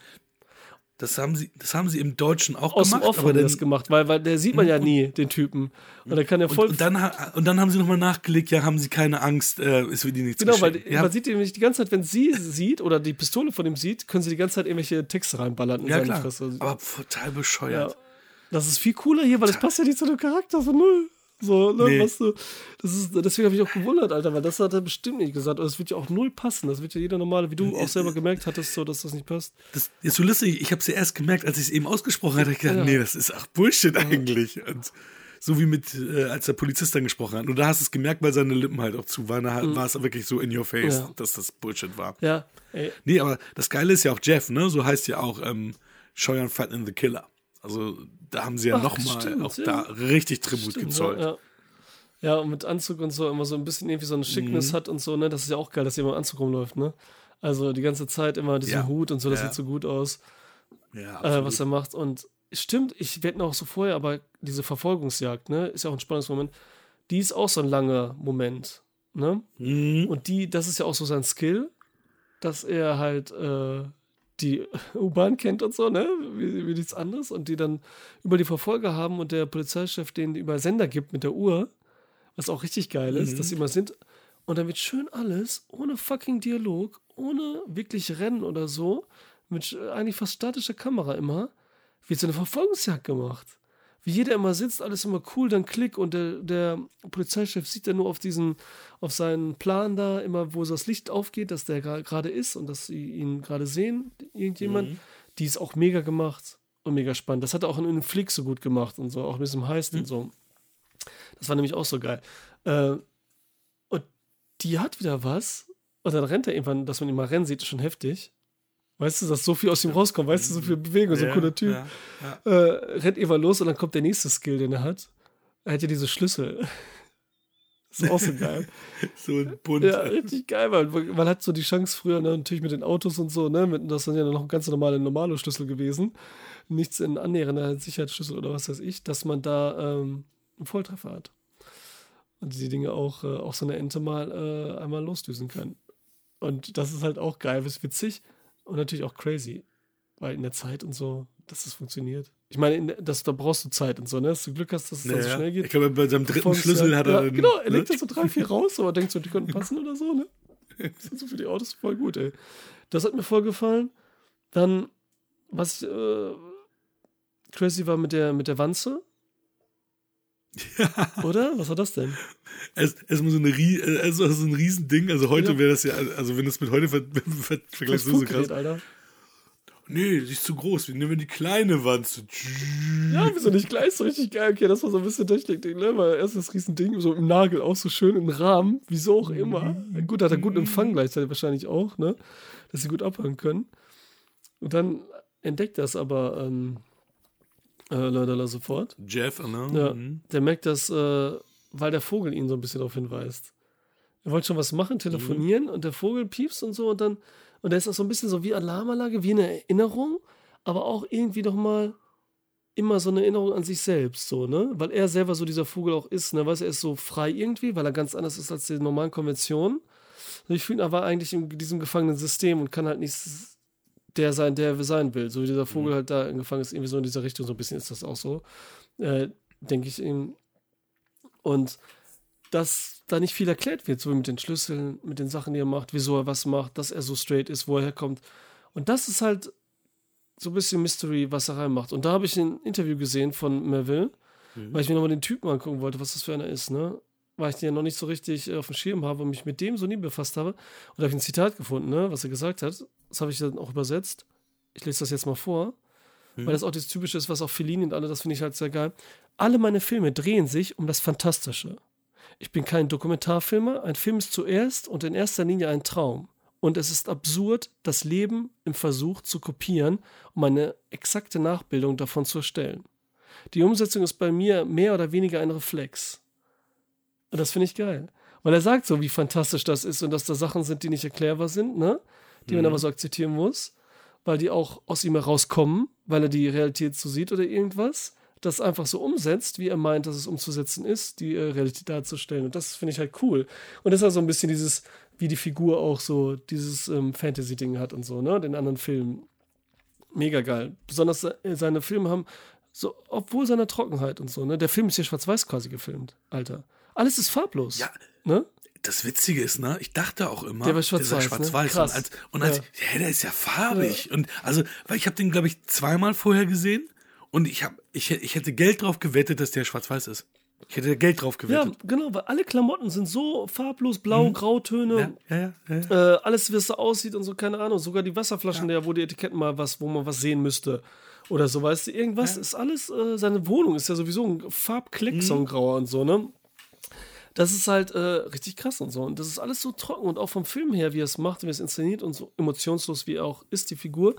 Das haben sie, das haben sie im Deutschen auch Aus dem gemacht. Off haben die das gemacht, weil, weil der sieht man ja nie, den Typen. Und da kann er voll. und, und, dann, und dann haben sie nochmal nachgelegt, ja, haben sie keine Angst, äh, es wird ihnen nichts Genau, weil geschehen. man ja, sieht nämlich die ganze Zeit, wenn sie sieht oder die Pistole von ihm sieht, können sie die ganze Zeit irgendwelche Texte reinballern in ja seine klar, Fresse. aber total Ja. bescheuert. Das ist viel cooler hier, weil das passt ja nicht zu dem Charakter von null. So, ne, Nee. was du, das ist, deswegen habe ich auch gewundert, Alter, weil das hat er bestimmt nicht gesagt. Und das wird ja auch null passen. Das wird ja jeder normale, wie du auch selber gemerkt hattest, so, dass das nicht passt. Das ist so lustig, ich habe es ja erst gemerkt, als ich es eben ausgesprochen hatte, ich gedacht, Ja. nee, das ist ach Bullshit eigentlich. Und so wie mit, äh, als der Polizist dann gesprochen hat. Und da hast du es gemerkt, weil seine Lippen halt auch zu waren, da hat- war es wirklich so in your face, Mhm. Ja. dass das Bullshit war. Ja, ey, Nee, aber das Geile ist ja auch Jeff, ne? So heißt ja auch ähm, Scheuern Fatten the Killer. Also da haben sie ja nochmal auch ja. da richtig Tribut stimmt, gezollt. Ja, ja. und mit Anzug und so immer so ein bisschen irgendwie so eine Schickness Mhm. hat und so, ne? Das ist ja auch geil, dass jemand im Anzug rumläuft, ne? Also die ganze Zeit immer diesen Ja. Hut und so, das sieht so gut aus. Ja, äh, was er macht. Und stimmt, ich werde noch so vorher, aber diese Verfolgungsjagd, ne, ist ja auch ein Spannungsmoment, die ist auch so ein langer Moment, ne? Mhm. Und die, das ist ja auch so sein Skill, dass er halt äh, die U-Bahn kennt und so, ne? Wie, wie nichts anderes. Und die dann über die Verfolger haben und der Polizeichef denen über Sender gibt mit der Uhr, was auch richtig geil ist, dass sie immer sind. Und dann wird schön alles, ohne fucking Dialog, ohne wirklich Rennen oder so, mit eigentlich fast statischer Kamera immer, wird so eine Verfolgungsjagd gemacht. Wie jeder immer sitzt, alles immer cool, dann Klick und der, der Polizeichef sieht dann nur auf diesen, auf seinen Plan da, immer wo so das Licht aufgeht, dass der gerade ist und dass sie ihn gerade sehen, irgendjemand. Die ist auch mega gemacht und mega spannend. Das hat er auch in einem Flick so gut gemacht und so, auch mit diesem Heist und so. Das war nämlich auch so geil. Äh, und die hat wieder was. Und dann rennt er irgendwann, dass man ihn mal rennen sieht, ist schon heftig. Weißt du, dass so viel aus ihm rauskommt, weißt du, so viel Bewegung, so ein cooler Typ. Äh, rennt irgendwann los und dann kommt der nächste Skill, den er hat. Er hat ja diese Schlüssel. ist auch so geil. So ein Bund. Ja, richtig geil, weil man hat so die Chance früher ne, natürlich mit den Autos und so, ne, mit, das sind ja noch ein ganz normale Normalo-Schlüssel gewesen, nichts in annähernder Sicherheitsschlüssel oder was weiß ich, dass man da ähm, einen Volltreffer hat. Und die Dinge auch, äh, auch so eine Ente mal äh, einmal losdüsen kann. Und das ist halt auch geil, ist witzig und natürlich auch crazy, weil in der Zeit und so, dass das funktioniert. Ich meine, das, da brauchst du Zeit und so, ne, dass du Glück hast, dass es dann so schnell geht. Ich glaube, bei seinem dritten. Schlüssel hat er ja, dann. Genau, er ne? legt jetzt so drei, vier raus, aber denkt so, die könnten passen oder so, ne? Das ist so für die Autos voll gut, ey. Das hat mir voll gefallen. Dann, was äh, crazy war mit der, mit der Wanze. Oder? Was war das denn? Es, erstmal so, eine, äh, also so ein Riesending. Also heute Ja. wäre das ja, also wenn du es mit heute ver ver Das vergleichst, ist so krass. Alter. Nee, die ist zu groß. Wir nehmen die kleine Wanze. Ja, wieso nicht gleich so richtig geil? Okay, das war so ein bisschen Technik-Ding, ne? Weil erst das Riesending, so im Nagel auch so schön im Rahmen, wieso auch immer. Gut, hat er guten Empfang gleichzeitig wahrscheinlich auch, ne? Dass sie gut abhören können. Und dann entdeckt das aber ähm, äh, Lördeler sofort. Jeff, ne? Ja, Mhm. der merkt das, äh, weil der Vogel ihn so ein bisschen darauf hinweist. Er wollte schon was machen, telefonieren und der Vogel piepst und so und dann, und der ist auch so ein bisschen so wie Alarmanlage, wie eine Erinnerung, aber auch irgendwie doch mal immer so eine Erinnerung an sich selbst, so, ne? Weil er selber so dieser Vogel auch ist, ne? Weißt du, er ist so frei irgendwie, weil er ganz anders ist als die normalen Konventionen. Ich fühle, er war eigentlich in diesem gefangenen System und kann halt nicht der sein, der er sein will. So wie dieser Vogel halt da gefangen ist, irgendwie so in dieser Richtung, so ein bisschen ist das auch so. Äh, denke ich ihm. Und dass da nicht viel erklärt wird, so wie mit den Schlüsseln, mit den Sachen, die er macht, wieso er was macht, dass er so straight ist, wo er herkommt. Und das ist halt so ein bisschen Mystery, was er reinmacht. Und da habe ich ein Interview gesehen von Melville, weil ich mir nochmal den Typen angucken wollte, was das für einer ist, ne? Weil ich den ja noch nicht so richtig äh, auf dem Schirm habe und mich mit dem so nie befasst habe. Und da habe ich ein Zitat gefunden, ne, was er gesagt hat. Das habe ich dann auch übersetzt. Ich lese das jetzt mal vor, weil das auch das Typische ist, was auch Fellini und alle, das finde ich halt sehr geil. Alle meine Filme drehen sich um das Fantastische. Ich bin kein Dokumentarfilmer. Ein Film ist zuerst und in erster Linie ein Traum. Und es ist absurd, das Leben im Versuch zu kopieren, um eine exakte Nachbildung davon zu erstellen. Die Umsetzung ist bei mir mehr oder weniger ein Reflex. Und das finde ich geil. Weil er sagt so, wie fantastisch das ist und dass da Sachen sind, die nicht erklärbar sind, ne? Die man aber so akzeptieren muss, weil die auch aus ihm herauskommen, weil er die Realität so sieht oder irgendwas. Das einfach so umsetzt, wie er meint, dass es umzusetzen ist, die äh, Realität darzustellen. Und das finde ich halt cool. Und das ist halt so ein bisschen dieses, wie die Figur auch so dieses ähm, Fantasy-Ding hat und so, ne? Den anderen Filmen. Mega geil. Besonders se- seine Filme haben, so, obwohl seiner Trockenheit und so, ne? Der Film ist ja schwarz-weiß quasi gefilmt, Alter. Alles ist farblos. Ja. Ne? Das Witzige ist, ne, ich dachte auch immer, Der war schwarz-weiß, ne? schwarz-weiß. Krass. Und als, und als Ja. ja. der ist ja farbig. Und also, weil ich habe den, glaube ich, zweimal vorher gesehen und ich habe, ich, ich hätte Geld drauf gewettet, dass der schwarz-weiß ist. Ich hätte Geld drauf Ja, gewettet. genau, weil alle Klamotten sind so farblos, blau, Grautöne, Ja, ja, ja. ja. äh, alles, wie es so aussieht und so, keine Ahnung. Sogar die Wasserflaschen, der, wo die Etiketten mal was, wo man was sehen müsste. Oder so, weißt du, irgendwas ist alles, äh, seine Wohnung ist ja sowieso ein Farbkleck, so ein grauer und so, ne? Das ist halt äh, richtig krass und so. Und das ist alles so trocken und auch vom Film her, wie er es macht, wie er es inszeniert und so emotionslos wie auch ist die Figur.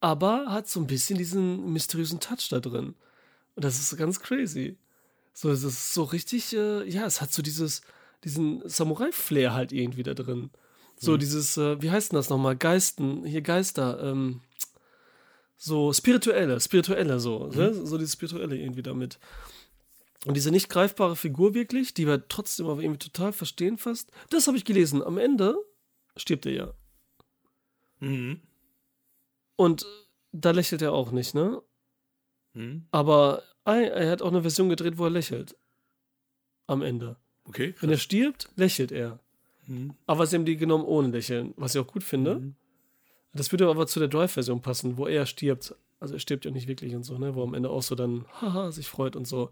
Aber hat so ein bisschen diesen mysteriösen Touch da drin. Und das ist ganz crazy. So, das ist so richtig, äh, ja, es hat so dieses, diesen Samurai-Flair halt irgendwie da drin. So dieses, äh, wie heißt denn das nochmal? Geisten, hier Geister, ähm, so spirituelle, spirituelle so, ne? so dieses spirituelle irgendwie damit. Und diese nicht greifbare Figur wirklich, die wir trotzdem aber irgendwie total verstehen fast, das habe ich gelesen. Am Ende stirbt er ja. Mhm. Und da lächelt er auch nicht, ne? Mhm. Aber ei, er hat auch eine Version gedreht, wo er lächelt. Am Ende. Okay. Wenn er stirbt, lächelt er. Mhm. Aber sie haben die genommen ohne Lächeln, was ich auch gut finde. Mhm. Das würde aber zu der Drive-Version passen, wo er stirbt. Also er stirbt ja nicht wirklich und so, ne? Wo am Ende auch so dann, haha, sich freut und so.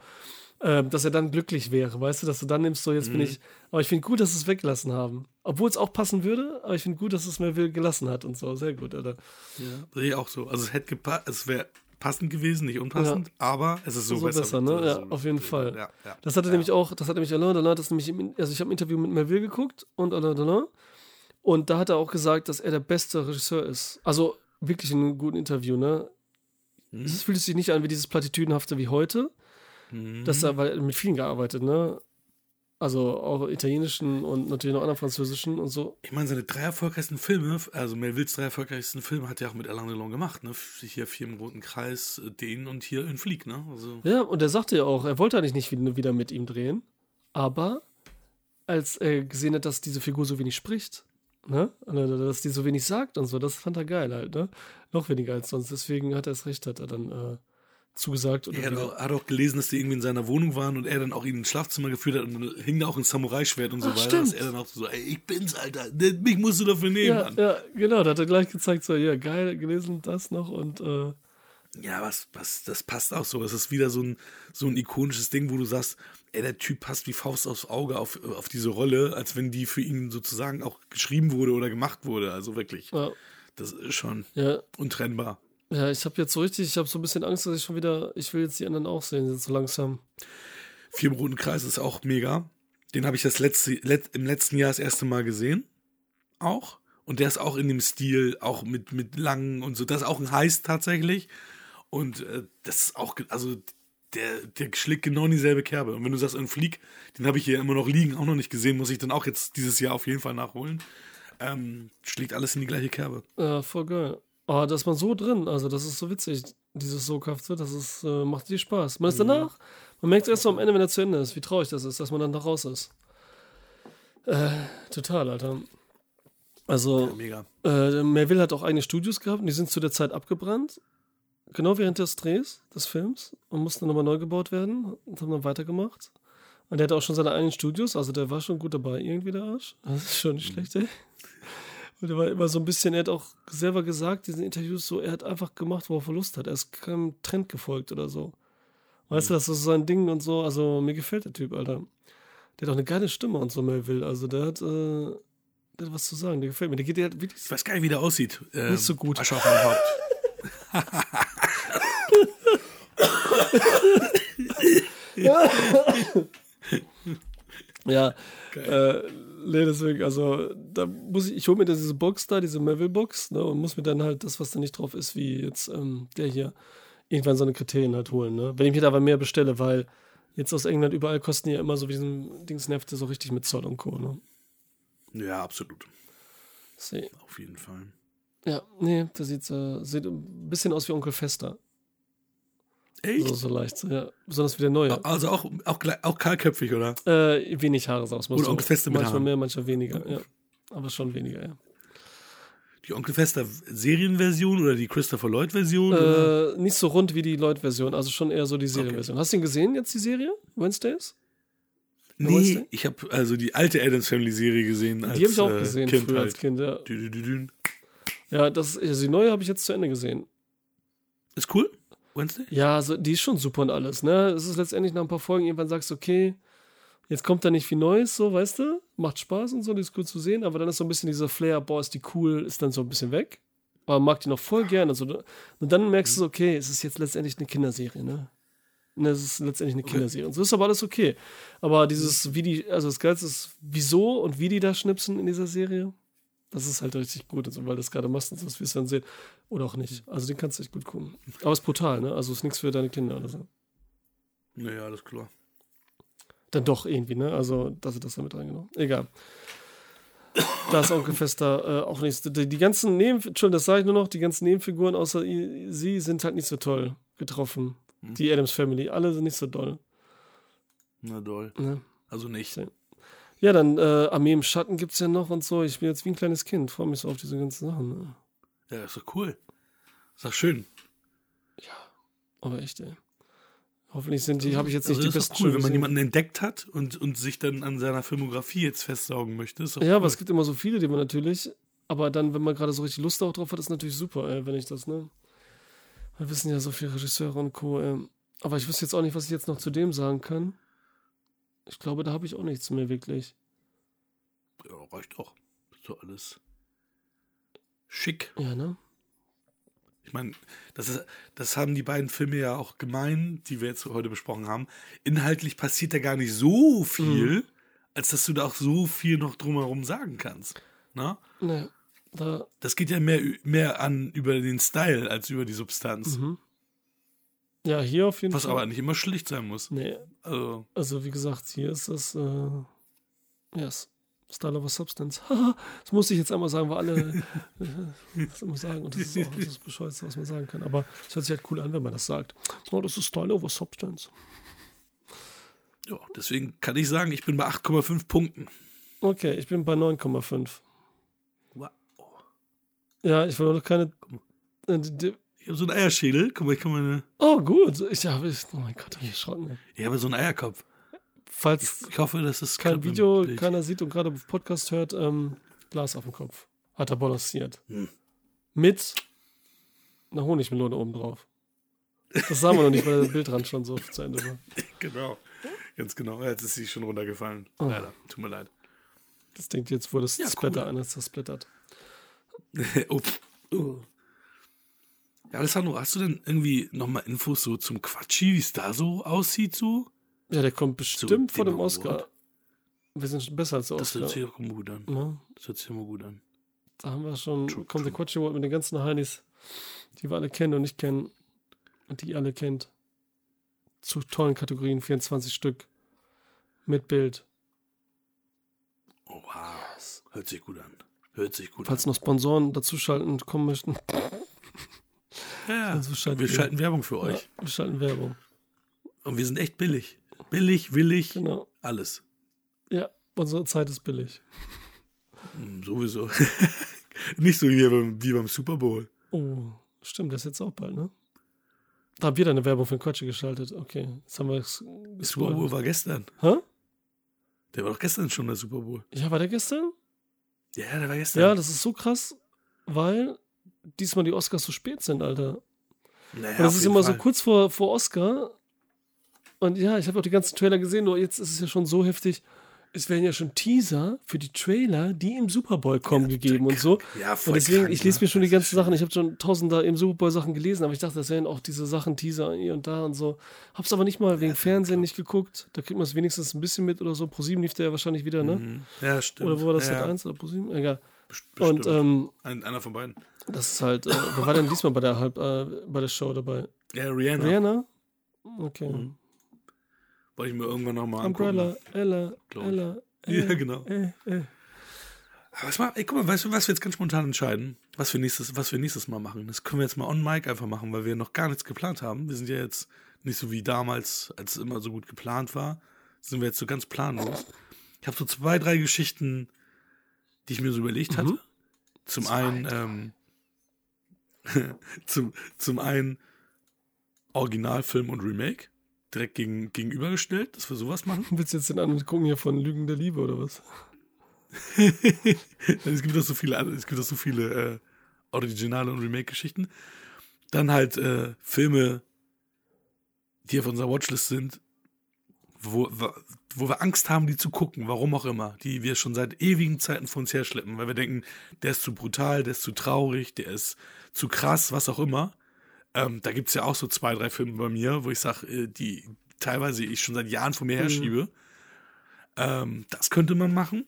Ähm, dass er dann glücklich wäre, weißt du, dass du dann nimmst, so jetzt bin ich. Aber ich finde gut, dass sie es weggelassen haben. Obwohl es auch passen würde, aber ich finde gut, dass es Melville gelassen hat und so. Sehr gut, oder? Ja, sehe ich auch so. Also es hätte gepasst, es wäre passend gewesen, nicht unpassend, aber es ist so, So besser. besser, ne? Ja, so auf jeden. Fall. Ja, ja. Das hatte ja. nämlich auch, das hat nämlich Alain Delon, das nämlich im, also ich habe ein Interview mit Melville geguckt und Alain Delon und da hat er auch gesagt, dass er der beste Regisseur ist. Also wirklich in einem guten Interview, ne? Mhm. Es fühlt sich nicht an wie dieses Platitüdenhafte wie heute, Mhm. dass er, weil er mit vielen gearbeitet, ne? Also auch italienischen und natürlich noch anderen französischen und so. Ich meine, seine drei erfolgreichsten Filme, also Melvilles drei erfolgreichsten Filme hat er auch mit Alain Delon gemacht, ne? Hier Vier im Roten Kreis, den und hier in Flieg, ne? Also, Ja, und er sagte ja auch, er wollte eigentlich nicht wieder mit ihm drehen, aber als er gesehen hat, dass diese Figur so wenig spricht, ne, dass die so wenig sagt und so, das fand er geil halt, ne, noch weniger als sonst, deswegen hat er es recht, hat er dann äh, zugesagt. Und er hat auch, hat auch gelesen, dass die irgendwie in seiner Wohnung waren und er dann auch ihn ins Schlafzimmer geführt hat und dann hing da auch ein Samurai-Schwert und so Ach, weiter. stimmt. Dass er dann auch so, ey, ich bin's, Alter, mich musst du dafür nehmen, ja, Mann. ja, genau, da hat er gleich gezeigt, so, ja, geil, gelesen, das noch und äh, Ja, was, was, das passt auch so. Es ist wieder so ein, so ein ikonisches Ding, wo du sagst, ey, der Typ passt wie Faust aufs Auge auf, auf diese Rolle, als wenn die für ihn sozusagen auch geschrieben wurde oder gemacht wurde. Also wirklich, ja, das ist schon ja, untrennbar. Ja, ich habe jetzt so richtig, ich habe so ein bisschen Angst, dass ich schon wieder, ich will jetzt die anderen auch sehen, jetzt so langsam. Vier im Roten Kreis ist auch mega. Den habe ich das letzte, let, im letzten Jahr das erste Mal gesehen. Auch. Und der ist auch in dem Stil, auch mit, mit langen und so. Das ist auch ein Heist tatsächlich. Und äh, das ist auch, also der, der schlägt genau in dieselbe Kerbe. Und wenn du sagst, ein Flieg, den habe ich hier immer noch liegen, auch noch nicht gesehen, muss ich dann auch jetzt dieses Jahr auf jeden Fall nachholen. Ähm, schlägt alles in die gleiche Kerbe. Ja, voll geil. Aber da ist man so drin, also das ist so witzig, dieses Soghafte, das ist, äh, macht dir Spaß. Man ist danach, man merkt erst so am Ende, wenn er zu Ende ist, wie traurig das ist, dass man dann da raus ist. Äh, total, Alter. Also, Ja, mega. äh, Melville hat auch eigene Studios gehabt und die sind zu der Zeit abgebrannt. Genau während des Drehs des Films und mussten dann nochmal neu gebaut werden und haben dann weitergemacht. Und der hatte auch schon seine eigenen Studios, also der war schon gut dabei, irgendwie der Arsch. Das ist schon nicht schlecht, ey. Und er war immer so ein bisschen, er hat auch selber gesagt, diesen Interviews so, er hat einfach gemacht, worauf er Lust hat. Er ist keinem Trend gefolgt oder so. Weißt du, das ist so sein Ding und so. Also mir gefällt der Typ, Alter. Der hat auch eine geile Stimme und so, Melville. Also der hat, äh, der hat was zu sagen, der gefällt mir. Der geht der hat wirklich Ich weiß gar nicht, wie der aussieht. Ähm, Nicht so gut. Asche auf mein Haupt. Ja, äh, nee, deswegen, also da muss ich, ich hole mir diese Box da, diese Melville-Box, ne, und muss mir dann halt das, was da nicht drauf ist, wie jetzt ähm, der hier, irgendwann so eine Kriterien halt holen, ne. Wenn ich mir da aber mehr bestelle, weil jetzt aus England überall kosten ja immer so wie diesen Dingsnefte so richtig mit Zoll und Co., ne. Ja, absolut. See. Auf jeden Fall. Ja, nee, das sieht, äh, sieht ein bisschen aus wie Onkel Fester. Echt? So, so leicht, ja. Besonders wie der neue. Also auch, auch, auch kahlköpfig, oder? Äh, wenig Haare, sagst du Oder so. Onkel Fester mit Manchmal Haaren. mehr, manchmal weniger, ja. Aber schon weniger, ja. Die Onkel Fester Serienversion oder die Christopher Lloyd Version? Äh, nicht so rund wie die Lloyd-Version, also schon eher so die Serienversion. Hast du ihn gesehen jetzt, die Serie? Wednesdays? Nee, du? ich habe also die alte Adams Family Serie gesehen. Als, Die habe ich auch äh, gesehen kind früher als halt. Kind, ja. Dü, dü, dü. Ja, das, also die neue habe ich jetzt zu Ende gesehen. Ist cool? Wednesday? Ja, also die ist schon super und alles, ne? Es ist letztendlich nach ein paar Folgen, irgendwann sagst du, okay, jetzt kommt da nicht viel Neues, so, weißt du? Macht Spaß und so, die ist gut zu sehen, aber dann ist so ein bisschen dieser Flair, boah, ist die cool, ist dann so ein bisschen weg. Aber mag die noch voll gerne. Also, und dann merkst du, so, okay, es ist jetzt letztendlich eine Kinderserie, ne? Ne, Es ist letztendlich eine Kinderserie. Und so ist aber alles okay. Aber dieses, wie die, also das Geilste ist, wieso und wie die da schnipsen in dieser Serie, das ist halt richtig gut, also, weil das gerade machst und so, dass wir es dann sehen. Oder auch nicht. Also den kannst du echt gut gucken. Aber es ist brutal, ne? Also es ist nichts für deine Kinder oder so. Naja, alles klar. Dann doch irgendwie, ne? Also, dass sie das damit reingenommen. Egal. Da ist Onkel Fester äh, auch nichts. Die, die ganzen Neben, Entschuldigung, das sage ich nur noch, die ganzen Nebenfiguren außer sie sind halt nicht so toll getroffen. Die Adams Family, alle sind nicht so doll. Na doll. Ne? Also nicht. Ja. Ja, dann äh, Armee im Schatten gibt es ja noch und so. Ich bin jetzt wie ein kleines Kind, freue mich so auf diese ganzen Sachen. Ne? Ja, ist doch cool. Ist doch schön. Aber echt, ey. Hoffentlich sind die, habe ich jetzt nicht Also die besten cool, wenn man jemanden entdeckt hat und, und sich dann an seiner Filmografie jetzt festsaugen möchte. Ja, cool. aber es gibt immer so viele, die man natürlich. Aber dann, wenn man gerade so richtig Lust auch drauf hat, ist natürlich super, ey, wenn ich das, ne? Wir wissen ja so viele Regisseure und Co. Ey. Aber ich wüsste jetzt auch nicht, was ich jetzt noch zu dem sagen kann. Ich glaube, da habe ich auch nichts mehr wirklich. Ja, reicht doch. Ist doch alles schick. Ja, ne? Ich meine, das, ist, das haben die beiden Filme ja auch gemein, die wir jetzt heute besprochen haben. Inhaltlich passiert da gar nicht so viel, als dass du da auch so viel noch drumherum sagen kannst. Na? Ne, da. Das geht ja mehr, mehr an über den Style als über die Substanz. Mhm. Ja, hier auf jeden Was Fall. aber nicht immer schlicht sein muss. Nee, Also, also wie gesagt, hier ist das. Äh, yes. Style over Substance. Das musste ich jetzt einmal sagen, weil alle äh, das immer sagen. Und das ist auch das Bescheuerte, was man sagen kann. Aber es hört sich halt cool an, wenn man das sagt. Oh, das ist Style over Substance. ja, deswegen kann ich sagen, ich bin bei 8,5 Punkten. Okay, ich bin bei 9,5. Wow. Ja, ich will noch keine. Ich habe so einen Eierschädel. Guck mal, ich kann meine. Oh, gut. Ich habe. Oh mein Gott, hab ich erschrocken. Ich habe so einen Eierkopf. Falls Ich hoffe, dass es kein Video, Bild. keiner sieht und gerade Podcast hört, ähm, Glas auf dem Kopf. Hat er balanciert. Hm. Mit einer Honigmelone oben drauf. Das sah man noch nicht, weil der Bildrand schon so zu Ende war. Genau. Ganz genau. Jetzt ist sie schon runtergefallen. Oh. Leider. Tut mir leid. Das denkt jetzt, wo das Ja, Splatter cool. eines zersplittert. oh. oh. Ja, Alessandro, hast du denn irgendwie nochmal Infos so zum Quatschi, wie es da so aussieht, so? Ja, der kommt bestimmt vor dem Thema Oscar. Award. Wir sind schon besser als der Das hört Oscar. sich auch immer gut an. Ne? Das hört sich immer gut an. Da haben wir schon, True, kommt der true. Quatsch Award mit den ganzen Heinis, die wir alle kennen und nicht kennen. Und die ihr alle kennt. Zu tollen Kategorien, 24 Stück. Mit Bild. Oh, wow. Hört sich gut an. Hört sich gut Falls noch Sponsoren dazuschalten und kommen möchten, an. Ja, also schalten wir wir. schalten Werbung für ja, euch. wir schalten Werbung. Und wir sind echt billig. Billig, willig, Genau. alles. Ja, unsere Zeit ist billig. Hm, Sowieso. Nicht so wie beim, wie beim Super Bowl. Oh, stimmt, das ist jetzt auch bald, ne? Da habt ihr eine Werbung für den Quatsch geschaltet. Okay, jetzt haben wir es Super. Bowl war gestern. Hä? Der war doch gestern schon der Super Bowl. Ja, war der gestern? Ja, der war gestern. Ja, das ist so krass, weil diesmal die Oscars so spät sind, Alter. naja, Und das ist immer so Fall. kurz vor, vor Oscar. Und ja, ich habe auch die ganzen Trailer gesehen, nur jetzt ist es ja schon so heftig. Es werden ja schon Teaser für die Trailer, die im Super Bowl kommen, gegeben und so. Ja, voll Und deswegen, krank, ich lese ne? mir schon die ganzen Sachen. Ich habe schon tausender im Super Bowl Sachen gelesen, aber ich dachte, das wären auch diese Sachen, Teaser hier und da und so. Hab's aber nicht mal wegen Fernsehen nicht geguckt. Da kriegt man es wenigstens ein bisschen mit oder so. ProSieben lief der ja wahrscheinlich wieder, ne? Mhm. Ja, stimmt. Oder wo war das ja, Sat 1 oder ProSieben? Egal. Best- Und bestimmt. ähm, Ein, einer von beiden. das ist halt, äh, wer war denn diesmal bei der halb, äh, bei der Show dabei? Ja, Rihanna. Rihanna? Okay. Mhm. Wollte ich mir irgendwann nochmal angucken. Umbrella, Ella, ich. Ella. Ja, genau. Äh, äh. Aber Was mal, ey, guck mal, weißt du, was wir jetzt ganz spontan entscheiden? Was wir nächstes, was wir nächstes Mal machen? Das können wir jetzt mal on mic einfach machen, weil wir noch gar nichts geplant haben. Wir sind ja jetzt nicht so wie damals, als es immer so gut geplant war. Sind wir jetzt so ganz planlos. Ich habe so zwei, drei Geschichten, die ich mir so überlegt Mhm. hatte. zum einen, ähm, zum, zum einen Originalfilm und Remake direkt gegen, gegenübergestellt, dass wir sowas machen. Willst du jetzt den anderen gucken hier von Lügen der Liebe oder was? es gibt auch so viele, es gibt auch so viele äh, Originale und Remake-Geschichten. Dann halt äh, Filme, die auf unserer Watchlist sind, wo, wo wir Angst haben, die zu gucken, warum auch immer, die wir schon seit ewigen Zeiten vor uns herschleppen, weil wir denken, der ist zu brutal, der ist zu traurig, der ist zu krass, was auch immer. Ähm, da gibt es ja auch so zwei, drei Filme bei mir, wo ich sage, äh, die teilweise ich schon seit Jahren vor mir herschiebe. Mhm. Ähm, das könnte man machen.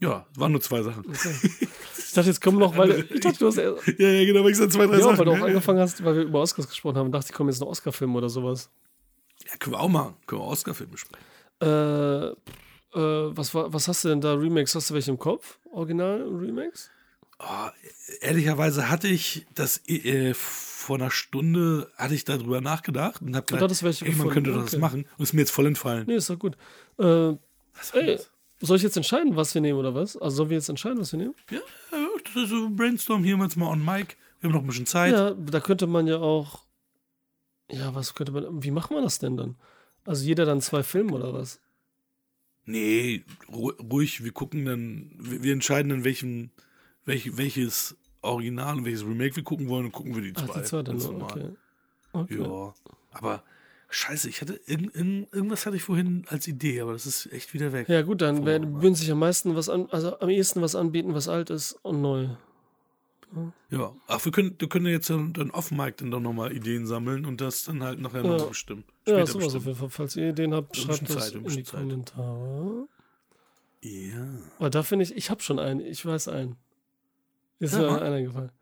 Ja, waren nur zwei Sachen. Okay. Ich dachte, jetzt kommen noch, weil ich dachte, du hast. ja, ja, genau, weil ich sag zwei, drei ja, Sachen. weil du auch angefangen hast, weil wir über Oscars gesprochen haben, dachte ich, kommen jetzt noch Oscar-Filme oder sowas. Ja, können wir auch machen. Können wir Oscar-Filme sprechen. Äh, äh, was, was hast du denn da? Remakes? Hast du welche im Kopf? Original-Remakes? Oh, ehrlicherweise hatte ich das äh, vor einer Stunde hatte ich darüber nachgedacht und habe gedacht, welche ey, man könnte okay. das machen und ist mir jetzt voll entfallen. Nee, ist doch gut. Äh, ey, soll ich jetzt entscheiden, was wir nehmen oder was? Also sollen wir jetzt entscheiden, was wir nehmen? Ja, so brainstorm hier jetzt mal on Mike. Wir haben noch ein bisschen Zeit. Ja, da könnte man ja auch. Ja, was könnte man. Wie macht man das denn dann? Also jeder dann zwei Filme oder was? Nee, ruhig, wir gucken dann, wir entscheiden dann, welchen welch, welches Original und welches Remake wir gucken wollen und gucken wir die zwei. Ach, die zwei dann nur, okay. okay. Ja, aber scheiße, ich hatte irgend, irgendwas hatte ich vorhin als Idee, aber das ist echt wieder weg. Ja gut, dann würden sich am meisten was an, also am ehesten was anbieten, was alt ist und neu. Ja, ja. ach, wir können, wir können jetzt dann, dann off-mic dann doch nochmal Ideen sammeln und das dann halt nachher ja. noch bestimmen. Später ja, sowas auf jeden Fall. Falls ihr Ideen habt, schreibt das Zeit, in die Zeit. Kommentare. Ja. Aber da finde ich, ich habe schon einen, ich weiß einen. Ist mir einer gefallen.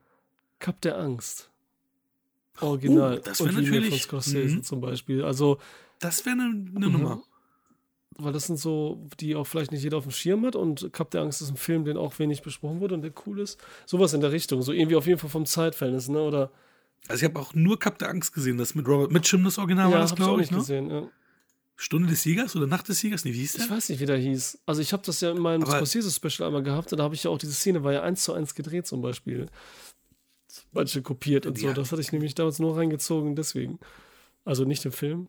Cup der Angst. Original. Uh, das wäre natürlich. Von Scorsese mhm. zum Beispiel. Also. Das wäre eine ne mhm. Nummer. Weil das sind so, die auch vielleicht nicht jeder auf dem Schirm hat. Und Cup der Angst ist ein Film, den auch wenig besprochen wurde und der cool ist. Sowas in der Richtung. So irgendwie auf jeden Fall vom Zeitverhältnis, ne? Oder. Also ich habe auch nur Cup der Angst gesehen, das mit Robert Mitchum das Original ja, war das, glaube ich, ne? gesehen, ja. Stunde des Siegers oder Nacht des Siegers? Nee, wie hieß der? Ich weiß nicht, wie der hieß. Also ich habe das ja in meinem Scorsese-Special einmal gehabt und da habe ich ja auch diese Szene, war ja eins zu eins gedreht zum Beispiel. Manche kopiert und ja. so. Das hatte ich nämlich damals nur reingezogen, deswegen. Also nicht im Film.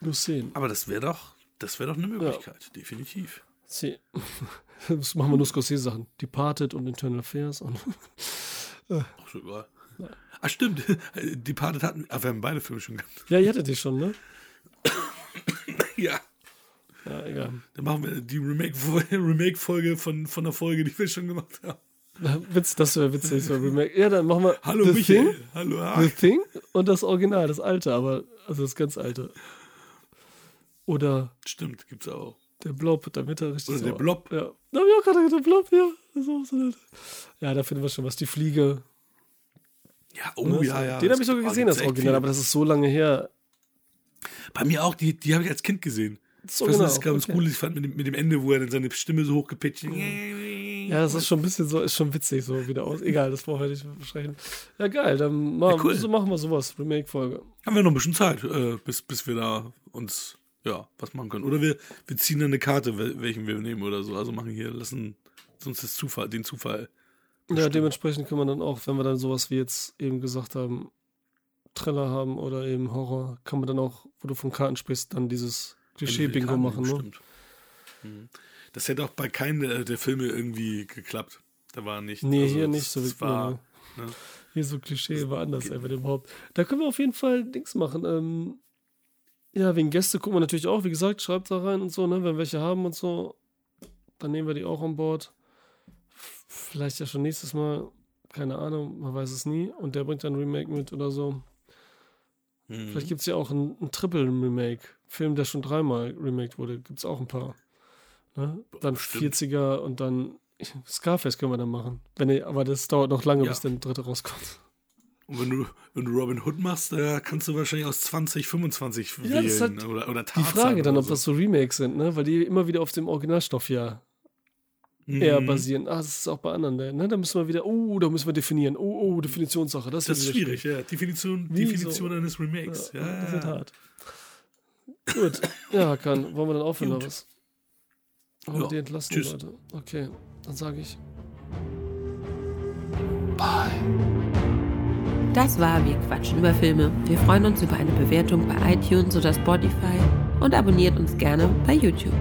Nur Szenen. Aber das wäre doch, das wäre doch eine Möglichkeit, ja. definitiv. Sie. Das machen wir nur Scorsese-Sachen. Departed und Internal Affairs und. Ach, so egal. Ja. Ach, stimmt. Departed hatten. Aber wir haben beide Filme schon gehabt. Ja, ihr hattet die schon, ne? ja. Ja, egal. Dann machen wir die Remake-Folge von, von der Folge, die wir schon gemacht haben. Witz, das wäre witzig, so Remake. Ja, dann machen wir Hallo The Michael. Thing, Hallo. The Thing und das Original, das alte, aber also das ganz alte. Oder Stimmt, gibt's auch. Der Blob, damit er richtig Oder so, der Blob. Ja. Da habe ich auch gerade gedacht, der Blob, ja. Ist so nett. Ja, da finden wir schon was. Die Fliege. Ja, oh ja, ja. Den habe ich sogar gesehen, das Original, aber das ist so lange her. Bei mir auch, die, die habe ich als Kind gesehen. So genau. das ganz okay. cool ist, ich fand mit dem, mit dem Ende, wo er dann seine Stimme so hochgepitcht. Ja, das ist schon ein bisschen so, ist schon witzig so wieder aus. Egal, das brauchen wir nicht besprechen. Ja, geil, dann machen, ja, cool. so machen wir sowas, Remake-Folge. Haben wir noch ein bisschen Zeit, äh, bis, bis wir da uns, ja, was machen können. Oder wir, wir ziehen dann eine Karte, welchen wir nehmen oder so. Also machen hier, lassen sonst das Zufall, den Zufall. Bestimmen. Ja, dementsprechend können wir dann auch, wenn wir dann sowas wie jetzt eben gesagt haben, Thriller haben oder eben Horror, kann man dann auch, wo du von Karten sprichst, dann dieses Klischee-Bingo machen, ne? Stimmt. Mhm. Das hätte auch bei keinem der Filme irgendwie geklappt. Da war nicht. Nee, also hier nicht so wie war, ne? Hier so Klischee war anders, ey, überhaupt. Da können wir auf jeden Fall Dings machen. Ähm, ja, wegen Gäste gucken wir natürlich auch, wie gesagt, schreibt da rein und so, ne? Wenn wir welche haben und so, dann nehmen wir die auch an Bord. Vielleicht ja schon nächstes Mal, keine Ahnung, man weiß es nie. Und der bringt dann ein Remake mit oder so. Mhm. Vielleicht gibt es ja auch ein, ein Triple-Remake. Film, der schon dreimal remaked wurde, gibt es auch ein paar. Ne? Dann Stimmt. 40er und dann Scarface können wir dann machen. Wenn, aber das dauert noch lange, ja. bis der dritte rauskommt. Und wenn du, wenn du Robin Hood machst, da kannst du wahrscheinlich aus 20, 25 ja, wählen. Halt oder, oder die Frage dann, ob so. das so Remakes sind, ne? weil die immer wieder auf dem Originalstoff ja mhm. eher basieren. Ah, das ist auch bei anderen, ne? Da müssen wir wieder, oh, da müssen wir definieren. Oh, oh, Definitionssache. Das, das ist schwierig, schwierig, ja. Definition, Definition so? eines Remakes. Ja, ja. Das wird hart. Gut. Ja, kann. Wollen wir dann aufhören oder was? Wollen wir die entlassen, Tschüss. Leute? Okay. dann sage ich Bye. Das war Wir quatschen über Filme. Wir freuen uns über eine Bewertung bei iTunes oder Spotify und abonniert uns gerne bei YouTube.